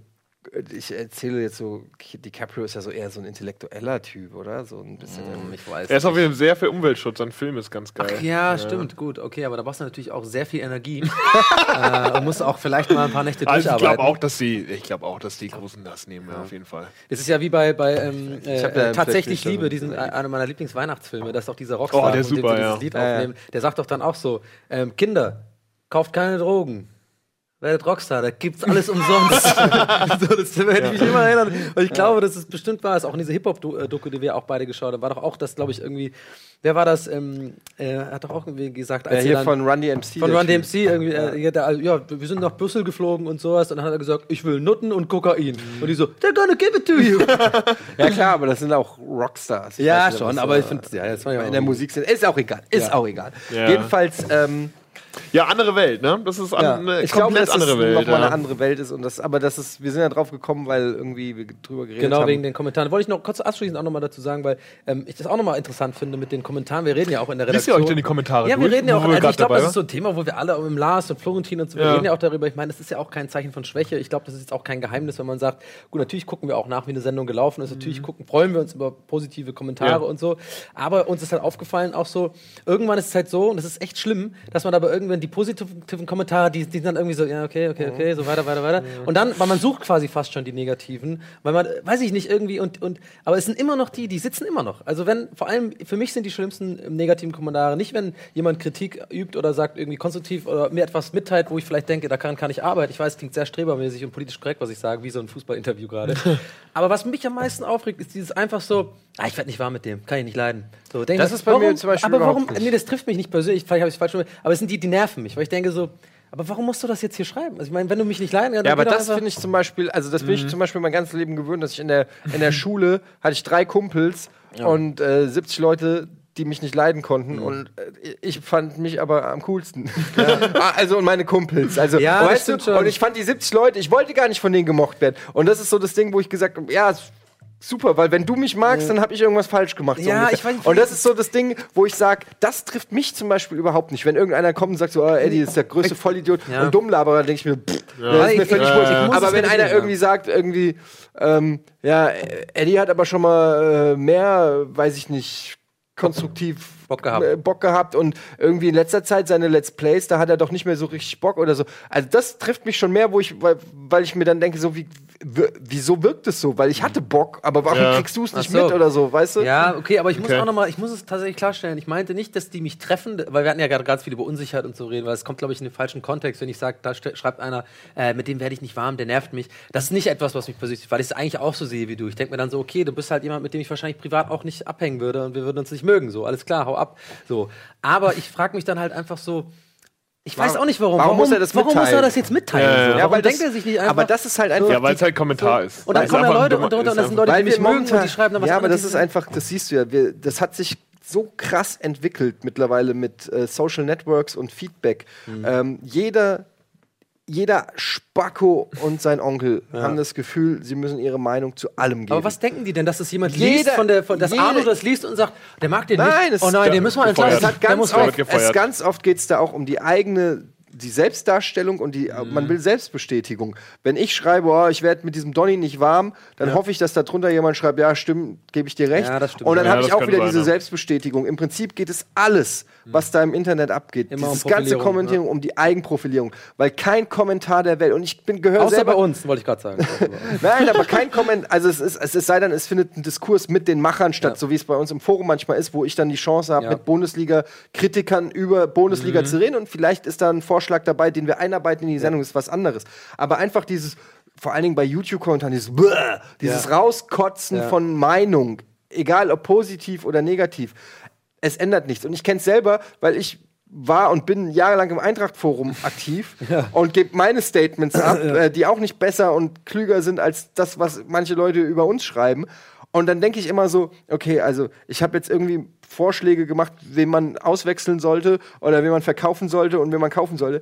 Speaker 1: ich erzähle jetzt so, DiCaprio ist ja so eher so ein intellektueller Typ, oder? So ein bisschen.
Speaker 2: Hm, Ich weiß.
Speaker 3: Er ist auf jeden Fall sehr für Umweltschutz. Sein Film ist ganz geil.
Speaker 2: Ach ja, stimmt, gut, okay, aber da brauchst du natürlich auch sehr viel Energie äh, und musst auch vielleicht mal ein paar Nächte
Speaker 3: Also ich
Speaker 2: durcharbeiten.
Speaker 3: glaube auch, dass sie, ich glaube auch, dass die Großen das nehmen, ja, auf jeden Fall.
Speaker 2: Es ist ja wie bei, bei ähm, äh,
Speaker 1: ja
Speaker 2: äh, tatsächlich Liebe, diesen, äh, einer meiner Lieblingsweihnachtsfilme, das ist doch dieser Rockstar,
Speaker 3: Oh, der
Speaker 2: und
Speaker 3: ist
Speaker 2: den
Speaker 3: super,
Speaker 2: sie
Speaker 3: ja.
Speaker 2: dieses Lied
Speaker 1: Ja, ja.
Speaker 2: aufnehmen. Der sagt doch dann auch so, ähm, Kinder, kauft keine Drogen. Werdet Rockstar, da gibt's alles umsonst. so, das werde ich mich immer erinnern. Und ich glaube, dass es bestimmt war, ist auch in dieser Hip-Hop-Doku, die wir auch beide geschaut haben, war doch auch das, glaube ich, irgendwie, wer war das, ähm, äh, hat doch auch irgendwie gesagt, als
Speaker 1: Ja, hier
Speaker 2: dann,
Speaker 1: von Run DMC.
Speaker 2: von Run. DMC irgendwie, äh, ja, der, ja, wir sind nach Brüssel geflogen und sowas und dann hat er gesagt, ich will Nutten und Kokain. Und die so, they're gonna give it to you.
Speaker 1: Ja, klar, aber das sind auch Rockstars. Ich
Speaker 2: Ja,
Speaker 1: weiß
Speaker 2: schon, aber
Speaker 1: äh,
Speaker 2: ich finde, ja, das war ja
Speaker 1: in der Musik sind. Ist auch egal. Ist
Speaker 2: Ja.
Speaker 1: auch egal.
Speaker 3: Ja.
Speaker 1: Jedenfalls, ähm,
Speaker 3: Ja, glaube, Welt, ne? Das ist an,
Speaker 1: ja,
Speaker 3: eine
Speaker 1: ich glaube,
Speaker 3: komplett
Speaker 1: dass
Speaker 3: andere
Speaker 1: es
Speaker 3: Welt.
Speaker 1: nochmal
Speaker 3: ja.
Speaker 1: eine andere Welt ist. Und das, aber das ist, wir sind ja drauf gekommen, weil irgendwie wir drüber geredet
Speaker 2: Genau,
Speaker 1: haben.
Speaker 2: wegen den Kommentaren. Wollte ich noch kurz abschließend auch nochmal dazu sagen, weil ähm, ich das auch nochmal interessant finde mit den Kommentaren. Wir reden ja auch in der
Speaker 3: Liest
Speaker 2: Redaktion.
Speaker 3: ihr euch denn die Kommentare
Speaker 2: Ja, wir
Speaker 3: durch,
Speaker 2: reden ja auch, also ich glaube,
Speaker 3: dabei
Speaker 2: das ist so ein Thema, wo wir alle im Lars und Florentin und so, wir
Speaker 3: Ja.
Speaker 2: reden ja auch darüber. Ich meine, das ist ja auch kein Zeichen von Schwäche. Ich glaube, das ist jetzt auch kein Geheimnis, wenn man sagt, gut, natürlich gucken wir auch nach, wie eine Sendung gelaufen ist. Natürlich gucken, freuen wir uns über positive Kommentare
Speaker 3: Ja.
Speaker 2: und so. Aber uns ist halt aufgefallen auch so, irgendwann ist es halt so, und das ist echt schlimm, dass man aber irgendwie irgendwann die positiven Kommentare, die, die sind dann irgendwie so, ja, okay, okay, okay, so weiter, weiter, weiter. Und dann, weil man sucht quasi fast schon die negativen, weil man, weiß ich nicht, irgendwie und, und, aber es sind immer noch die, die sitzen immer noch. Also wenn, vor allem, für mich sind die schlimmsten negativen Kommentare nicht, wenn jemand Kritik übt oder sagt irgendwie konstruktiv oder mir etwas mitteilt, wo ich vielleicht denke, daran kann ich arbeiten. Ich weiß, es klingt sehr strebermäßig und politisch korrekt, was ich sage, wie so ein Fußballinterview gerade. aber was mich am meisten aufregt, ist dieses einfach so, ah, ich werde nicht warm mit dem, kann ich nicht leiden. So,
Speaker 1: Das ist bei mir zum Beispiel
Speaker 2: Aber warum, nee, das trifft mich nicht persönlich, vielleicht habe ich es falsch gemacht, aber es sind die, die nerven mich, weil ich denke so, aber warum musst du das jetzt hier schreiben? Also ich meine, wenn du mich nicht leiden kannst,
Speaker 1: Ja, aber das finde ich zum Beispiel, also das bin ich zum Beispiel mein ganzes Leben gewöhnt, dass ich in der, in der Schule hatte ich drei Kumpels und äh, 70 Leute, die mich nicht leiden konnten und äh, ich fand mich aber am coolsten. Ah, also und meine Kumpels. Also
Speaker 2: Ja,
Speaker 1: weißt du,
Speaker 2: schon.
Speaker 1: und ich fand die 70 Leute, ich wollte gar nicht von denen gemocht werden. Und das ist so das Ding, wo ich gesagt habe, ja, ist super, weil wenn du mich magst, dann habe ich irgendwas falsch gemacht. so
Speaker 2: Ja,
Speaker 1: ungefähr.
Speaker 2: ich weiß nicht,
Speaker 1: und das ist so das Ding, wo ich sage, das trifft mich zum Beispiel überhaupt nicht. Wenn irgendeiner kommt und sagt so, oh, Eddie ist der größte Vollidiot
Speaker 2: Ja.
Speaker 1: und Dummlaber, dann denke ich mir, pff, das ist mir völlig
Speaker 2: ich muss
Speaker 1: Aber wenn einer
Speaker 2: geben,
Speaker 1: irgendwie sagt, irgendwie, ähm, ja, Eddie hat aber schon mal äh, mehr, weiß ich nicht, konstruktiv
Speaker 2: Bock gehabt.
Speaker 1: äh, Bock gehabt und irgendwie in letzter Zeit seine Let's Plays, da hat er doch nicht mehr so richtig Bock oder so. Also das trifft mich schon mehr, wo ich, weil, weil ich mir dann denke, so wie, wieso wirkt es so? Weil ich hatte Bock, aber warum
Speaker 3: Ja.
Speaker 1: kriegst du es nicht
Speaker 2: so.
Speaker 1: mit oder so, weißt du?
Speaker 2: Ja, okay, aber ich muss
Speaker 3: Okay.
Speaker 2: auch nochmal, ich muss es tatsächlich klarstellen. Ich meinte nicht, dass die mich treffen, weil wir hatten ja gerade ganz viel über Unsicherheit und so reden, weil es kommt, glaube ich, in den falschen Kontext, wenn ich sage, da schreibt einer, äh, mit dem werde ich nicht warm, der nervt mich. Das ist nicht etwas, was mich persönlich, weil ich es eigentlich auch so sehe wie du. Ich denke mir dann so, okay, du bist halt jemand, mit dem ich wahrscheinlich privat auch nicht abhängen würde und wir würden uns nicht mögen. So, alles klar, hau ab. So. Aber ich frage mich dann halt einfach so, ich weiß auch nicht warum.
Speaker 1: warum muss er das
Speaker 2: warum muss er
Speaker 1: mitteilen?
Speaker 2: das jetzt mitteilen?
Speaker 3: Ja, ja,
Speaker 2: so?
Speaker 3: ja.
Speaker 2: Warum denkt
Speaker 1: das-
Speaker 2: er sich nicht einfach?
Speaker 1: aber das ist halt einfach
Speaker 3: Ja, weil es halt Kommentar ist.
Speaker 2: und dann kommen ja Leute und, und, und das sind Leute, die mich mögen und die schreiben dann was
Speaker 1: ja, aber das ist einfach, das siehst du ja, wir, das hat sich so krass entwickelt mittlerweile mit äh, Social Networks und Feedback.
Speaker 2: Mhm.
Speaker 1: Ähm, jeder, jeder Spacko und sein Onkel haben das Gefühl, sie müssen ihre Meinung zu allem geben.
Speaker 2: Aber was denken die denn, dass das jemand
Speaker 1: Jeder-
Speaker 2: liest, von der, von, dass
Speaker 1: jeder-
Speaker 2: Arno das liest und sagt, der mag den
Speaker 1: Nein,
Speaker 2: nicht? oh nein,
Speaker 3: Ja,
Speaker 2: den müssen wir entlassen.
Speaker 1: es hat ganz oft, es ganz oft geht es da auch um die eigene die Selbstdarstellung und die,
Speaker 2: Mhm.
Speaker 1: man will Selbstbestätigung. Wenn ich schreibe, oh, ich werde mit diesem Donny nicht warm, dann hoffe ich, dass da drunter jemand schreibt, ja, stimmt, gebe ich dir recht.
Speaker 2: Ja.
Speaker 1: Und dann
Speaker 3: Ja,
Speaker 1: habe ich auch wieder
Speaker 3: sein,
Speaker 1: diese
Speaker 3: ja.
Speaker 1: Selbstbestätigung. Im Prinzip geht es alles, was da im Internet abgeht.
Speaker 2: Immer um
Speaker 1: Dieses ganze
Speaker 2: Profilierung,
Speaker 1: Kommentierung um die Eigenprofilierung. Weil kein Kommentar der Welt, und ich bin gehöre
Speaker 2: Außer
Speaker 1: selber
Speaker 2: bei uns, wollte ich gerade sagen.
Speaker 1: Nein, aber kein Kommentar. Also es ist, es ist sei denn, es findet ein Diskurs mit den Machern statt,
Speaker 2: Ja.
Speaker 1: so wie es bei uns im Forum manchmal ist, wo ich dann die Chance habe,
Speaker 2: Ja.
Speaker 1: mit Bundesliga-Kritikern über Bundesliga zu reden und vielleicht ist da ein Vorschlag dabei, den wir einarbeiten in die Sendung, ist was anderes. Aber einfach dieses, vor allen Dingen bei YouTube-Kommentaren, dieses, dieses Rauskotzen
Speaker 2: Ja.
Speaker 1: von Meinung, egal ob positiv oder negativ, es ändert nichts. Und ich kenne es selber, weil ich war und bin jahrelang im Eintracht-Forum aktiv und gebe meine Statements ab, äh, die auch nicht besser und klüger sind als das, was manche Leute über uns schreiben. Und dann denke ich immer so, okay, also ich habe jetzt irgendwie Vorschläge gemacht, wen man auswechseln sollte oder wen man verkaufen sollte und wen man kaufen sollte.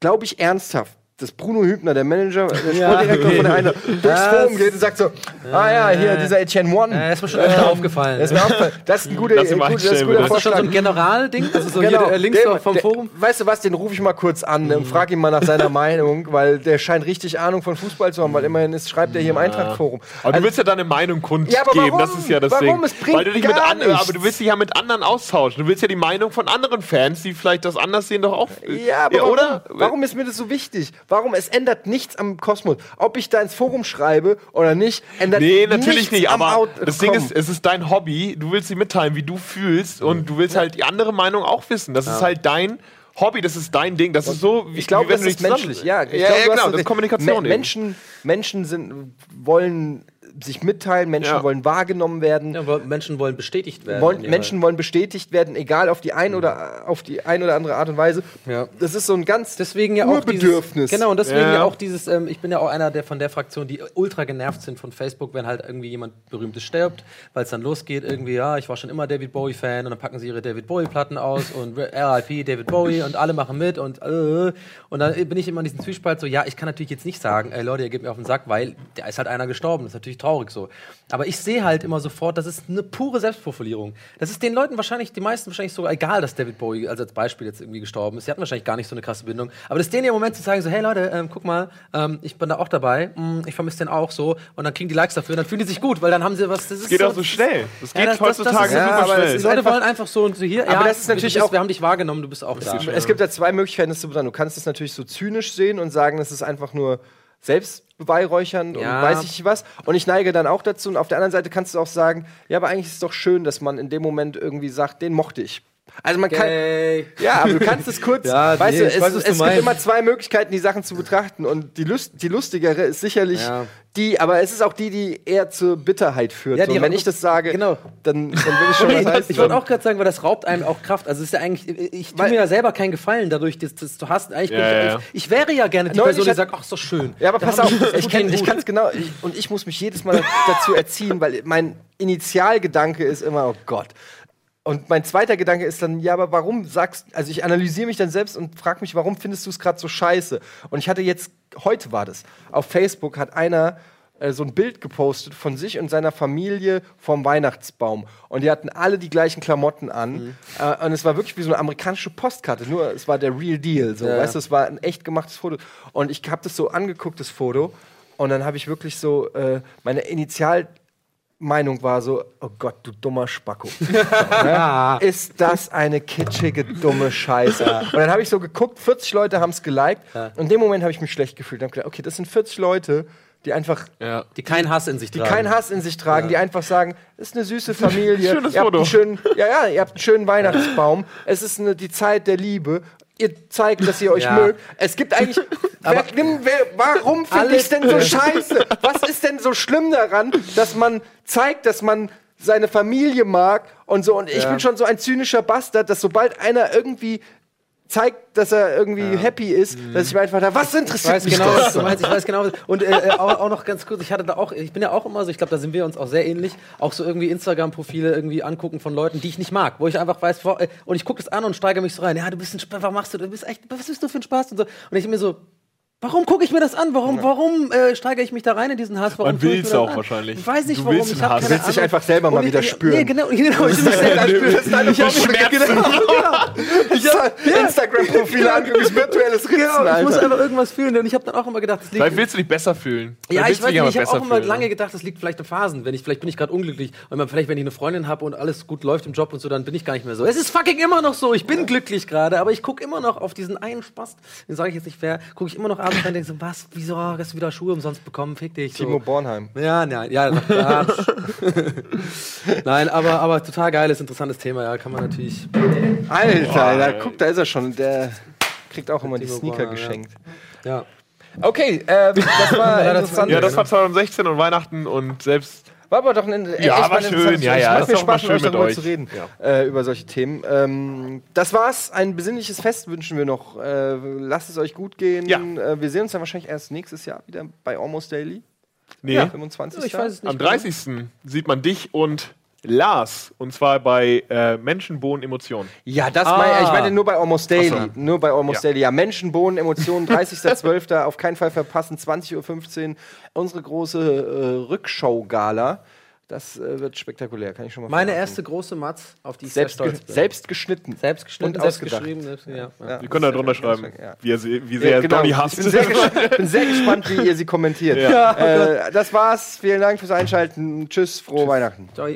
Speaker 1: Glaube ich ernsthaft, dass Bruno Hübner, der Manager, der
Speaker 2: Ja,
Speaker 1: Sportdirektor
Speaker 2: okay.
Speaker 1: von der Eintracht, durchs Forum geht und sagt so, ah ja, hier, dieser Etienne One.
Speaker 2: Ja, ist mir schon öfter aufgefallen.
Speaker 1: Das ist mir aufgefallen. Das ist ein guter, gut, das ist ein guter
Speaker 3: bitte.
Speaker 2: Ist das schon
Speaker 1: Vorschlag.
Speaker 2: so ein General-Ding? Also so
Speaker 1: Genau,
Speaker 2: hier, äh, links
Speaker 1: der-
Speaker 2: vom
Speaker 1: der-
Speaker 2: Forum?
Speaker 1: Weißt du was, den rufe ich mal kurz an und frage ihn mal nach seiner Meinung, weil der scheint richtig Ahnung von Fußball zu haben, weil immerhin ist, schreibt er hier im Eintracht-Forum.
Speaker 3: Aber du willst ja deine Meinung kundgeben,
Speaker 1: Ja, aber warum?
Speaker 3: das ist ja das
Speaker 1: Warum?
Speaker 3: Ding.
Speaker 1: Es bringt
Speaker 3: Weil du dich
Speaker 1: gar
Speaker 3: mit anderen,
Speaker 1: nichts.
Speaker 3: aber du willst dich ja mit anderen austauschen. Du willst ja die Meinung von anderen Fans, die vielleicht das anders sehen, doch auch.
Speaker 1: Ja, aber warum,
Speaker 3: oder?
Speaker 1: warum ist mir das so wichtig? Warum? Es ändert nichts am Kosmos. Ob ich da ins Forum schreibe oder nicht, ändert
Speaker 3: Nee, natürlich
Speaker 1: nichts
Speaker 3: nicht,
Speaker 1: am
Speaker 3: aber
Speaker 1: Out
Speaker 3: das Ding ist, es ist dein Hobby, du willst sie mitteilen, wie du fühlst und du willst halt die andere Meinung auch wissen. Das ist halt dein Hobby, das ist dein Ding, das ist so, wie
Speaker 1: Ich glaube, das
Speaker 3: du
Speaker 1: ist menschlich. Ja, ich
Speaker 3: ja,
Speaker 1: glaube,
Speaker 3: ja genau, das ist Kommunikation
Speaker 1: Me. Menschen, Menschen sind, wollen sich mitteilen, Menschen
Speaker 3: Ja.
Speaker 1: wollen wahrgenommen werden.
Speaker 2: Ja, Menschen wollen bestätigt werden.
Speaker 1: wollen, Menschen wollen bestätigt werden, egal auf die ein oder auf die ein oder andere Art und Weise.
Speaker 2: Ja.
Speaker 1: Das ist so ein ganz
Speaker 2: Deswegen ja auch
Speaker 1: Urbedürfnis.
Speaker 2: Dieses, genau, und deswegen
Speaker 3: Ja.
Speaker 2: ja. auch dieses, ähm, ich bin ja auch einer der von der Fraktion, die ultra genervt sind von Facebook, wenn halt irgendwie jemand Berühmtes stirbt, weil es dann losgeht, irgendwie, ja, ich war schon immer David Bowie-Fan und dann packen sie ihre David Bowie-Platten aus und RIP David Bowie und alle machen mit und äh, und dann bin ich immer in diesem Zwiespalt so, ja, ich kann natürlich jetzt nicht sagen, ey Leute, ihr gebt mir auf den Sack, weil da ist halt einer gestorben. Das ist natürlich traurig so. Aber ich sehe halt immer sofort, das ist eine pure Selbstprofilierung. Das ist den Leuten wahrscheinlich, die meisten wahrscheinlich sogar egal, dass David Bowie also als Beispiel jetzt irgendwie gestorben ist. Sie hatten wahrscheinlich gar nicht so eine krasse Bindung. Aber das ist denen im Moment zu sagen, so, hey Leute, ähm, guck mal, ähm, ich bin da auch dabei, mm, ich vermisse den auch so. Und dann kriegen die Likes dafür, dann fühlen die sich gut, weil dann haben sie was. Das ist
Speaker 3: Geht
Speaker 2: so,
Speaker 3: auch so schnell. Das geht
Speaker 2: das- das- das
Speaker 3: heutzutage
Speaker 2: ist-
Speaker 1: Ja,
Speaker 3: super
Speaker 1: aber das
Speaker 3: schnell.
Speaker 2: Die Leute wollen einfach so und so hier.
Speaker 1: Aber das ist natürlich auch-
Speaker 2: Wir haben dich wahrgenommen, du bist auch da.
Speaker 1: Es gibt ja zwei Möglichkeiten, das zu betrachten. Du kannst es natürlich so zynisch sehen und sagen, das ist einfach nur selbstbeweihräuchernd
Speaker 2: Ja.
Speaker 1: und weiß ich nicht was. Und ich neige dann auch dazu. Und auf der anderen Seite kannst du auch sagen, ja, aber eigentlich ist es doch schön, dass man in dem Moment irgendwie sagt, den mochte ich. Also man kann. Ja, aber du kannst es kurz.
Speaker 2: Ja,
Speaker 1: weißt
Speaker 2: nee,
Speaker 1: du,
Speaker 2: ich
Speaker 1: es,
Speaker 2: weiß, du
Speaker 1: es gibt immer zwei Möglichkeiten, die Sachen zu betrachten. Und die, Lust, die lustigere ist sicherlich
Speaker 2: Ja.
Speaker 1: die, aber es ist auch die, die eher zur Bitterheit führt.
Speaker 2: Ja, die
Speaker 1: und wenn ich das sage,
Speaker 2: genau.
Speaker 1: dann, dann will ich schon
Speaker 2: ich
Speaker 1: was heißen.
Speaker 2: ich wollte auch gerade sagen, weil das raubt einem auch Kraft. Also es ist ja eigentlich, ich tue
Speaker 1: Weil-
Speaker 2: mir ja selber keinen Gefallen dadurch, dass, dass du hast. Eigentlich bin
Speaker 3: Ja,
Speaker 2: ich, ich, ich wäre ja gerne die
Speaker 1: Neulich
Speaker 2: Person, die sagt, ach, ist doch schön.
Speaker 1: Ja, aber
Speaker 2: Da
Speaker 1: pass auf,
Speaker 2: das
Speaker 1: ich kann ich
Speaker 2: gut.
Speaker 1: kann's genau ich, und ich muss mich jedes Mal dazu erziehen, weil mein Initialgedanke ist immer, oh Gott. Und mein zweiter Gedanke ist dann, ja, aber warum sagst, also ich analysiere mich dann selbst und frage mich, warum findest du es gerade so scheiße? Und ich hatte jetzt, heute war das, auf Facebook hat einer äh, so ein Bild gepostet von sich und seiner Familie vom Weihnachtsbaum. Und die hatten alle die gleichen Klamotten an. Äh, und es war wirklich wie so eine amerikanische Postkarte, nur es war der Real Deal. So,
Speaker 2: Ja.
Speaker 1: weißt du, es war ein echt gemachtes Foto. Und ich habe das so angeguckt, das Foto. Und dann habe ich wirklich so, äh, meine Initialmeinung war so, oh Gott, du dummer Spacko. ja? Ist das eine kitschige, dumme Scheiße. Und dann habe ich so geguckt, 40 Leute haben es geliked. Und in dem Moment habe ich mich schlecht gefühlt. Habe gedacht, okay, das sind 40 Leute, die einfach
Speaker 3: Ja.
Speaker 2: Die keinen Hass in sich
Speaker 1: die
Speaker 2: tragen.
Speaker 1: keinen Hass in sich tragen, die einfach sagen, es ist eine süße Familie.
Speaker 3: Schönes
Speaker 1: ihr habt
Speaker 3: Foto.
Speaker 1: einen schönen, ja, ja, ihr habt einen schönen Weihnachtsbaum. Es ist eine, die Zeit der Liebe. Ihr zeigt, dass ihr euch
Speaker 2: Ja.
Speaker 1: mögt. Es gibt eigentlich. wer, wer, warum finde ich denn so scheiße? Was ist denn so schlimm daran, dass man zeigt, dass man seine Familie mag und so? Und ich bin schon so ein zynischer Bastard, dass sobald einer irgendwie zeigt, dass er irgendwie happy ist, dass ich mir einfach da, was
Speaker 2: Ich
Speaker 1: interessiert
Speaker 2: weiß
Speaker 1: mich
Speaker 2: genau,
Speaker 1: das?
Speaker 2: was du meinst. Ich weiß genau. was- Und äh, äh, auch, auch noch ganz kurz, ich hatte da auch, ich bin ja auch immer so, ich glaube, da sind wir uns auch sehr ähnlich, auch so irgendwie Instagram-Profile irgendwie angucken von Leuten, die ich nicht mag, wo ich einfach weiß, äh, und ich gucke das an und steigere mich so rein. Ja, du bist ein Spaß, was machst du? Du bist echt, was bist du für ein Spaß und so. Und ich mir so, Warum gucke ich mir das an? Warum, warum äh, steigere ich mich da rein in diesen Hass? Warum
Speaker 3: Man
Speaker 2: ich mir das
Speaker 3: auch
Speaker 2: an?
Speaker 3: wahrscheinlich.
Speaker 2: Ich weiß nicht,
Speaker 3: Du
Speaker 2: warum.
Speaker 3: willst
Speaker 2: Ich habe
Speaker 3: Hass.
Speaker 2: keine
Speaker 3: Du
Speaker 1: willst dich einfach selber mal wieder
Speaker 2: ich-
Speaker 1: spüren.
Speaker 2: Nee, genau, genau. Ich will mich selber spüren.
Speaker 1: Das ist eine Instagram-Profile angeguckt, virtuelles Ritzen,
Speaker 2: Genau, ich muss einfach irgendwas fühlen. Und ich habe dann auch immer gedacht, das liegt
Speaker 3: Vielleicht willst du dich besser fühlen.
Speaker 2: Ja, ich weiß nicht, ich habe auch immer
Speaker 3: fühlen,
Speaker 2: lange
Speaker 3: ne?
Speaker 2: gedacht, das liegt vielleicht in Phasen. Wenn ich, vielleicht bin ich gerade unglücklich und vielleicht, wenn ich eine Freundin habe und alles gut läuft im Job und so, dann bin ich gar nicht mehr so. Es ist fucking immer noch so. Ich bin glücklich gerade, aber ich gucke immer noch auf diesen einen Spaß, den sage ich jetzt nicht wer, gucke ich immer noch abends rein und denke so, was, wieso hast du wieder Schuhe umsonst bekommen? Fick dich. So.
Speaker 1: Timo Bornheim.
Speaker 2: Ja, nein, ja, ja. nein, aber, aber total geiles, interessantes Thema, ja, kann man natürlich.
Speaker 1: Alter, da, guck, da ist er schon. Der kriegt auch immer die
Speaker 2: Timo
Speaker 1: Sneaker
Speaker 2: Bornheim, ja.
Speaker 1: geschenkt.
Speaker 2: Ja.
Speaker 1: Okay, ähm, das war interessant.
Speaker 3: Ja, das war 2016 und Weihnachten und selbst.
Speaker 1: War aber doch ein äh,
Speaker 3: Ja,
Speaker 1: echt
Speaker 3: war
Speaker 1: mal ein
Speaker 3: schön, ja, ja,
Speaker 1: Macht mir Spaß, mit euch
Speaker 3: schön mit
Speaker 1: darüber
Speaker 3: euch.
Speaker 1: zu reden, äh, über solche Themen. Ähm, das war's. Ein besinnliches Fest wünschen wir noch. Äh, lasst es euch gut gehen.
Speaker 3: Ja.
Speaker 1: Äh, wir sehen uns dann wahrscheinlich erst nächstes Jahr wieder bei Almost Daily.
Speaker 3: Nee,
Speaker 1: Ja, 25.
Speaker 2: Ich weiß es nicht.
Speaker 3: am 30. sieht man dich und Lars. Und zwar bei äh, Menschen, Bohnen, Emotionen.
Speaker 1: Ja, das
Speaker 2: Ah.
Speaker 1: meine ich meine nur bei Almost Daily.
Speaker 3: So.
Speaker 1: Nur bei Almost
Speaker 3: Ja.
Speaker 1: Daily. Ja, Menschen, Bohnen, Emotionen, 30.12. auf keinen Fall verpassen, 20.15 Uhr. Unsere große äh, Rückschau-Gala. Das äh, wird spektakulär, kann ich schon mal
Speaker 2: Meine
Speaker 1: verraten.
Speaker 2: erste große Matz, auf die ich
Speaker 1: selbst,
Speaker 2: sehr stolz bin.
Speaker 1: selbst geschnitten.
Speaker 2: selbst geschnitten,
Speaker 1: und
Speaker 2: selbst
Speaker 1: ausgedacht.
Speaker 2: geschrieben. Selbst, ja. Ja.
Speaker 3: Wir können da drunter schreiben,
Speaker 1: Ja.
Speaker 3: wie, sie- wie sehr
Speaker 1: Ja, genau.
Speaker 3: Donny
Speaker 1: Ich
Speaker 3: hasst.
Speaker 1: bin sehr, bin sehr gespannt, wie ihr sie kommentiert.
Speaker 3: Ja.
Speaker 1: Äh, das war's. Vielen Dank fürs Einschalten. Tschüss, frohe Weihnachten.
Speaker 2: Ciao.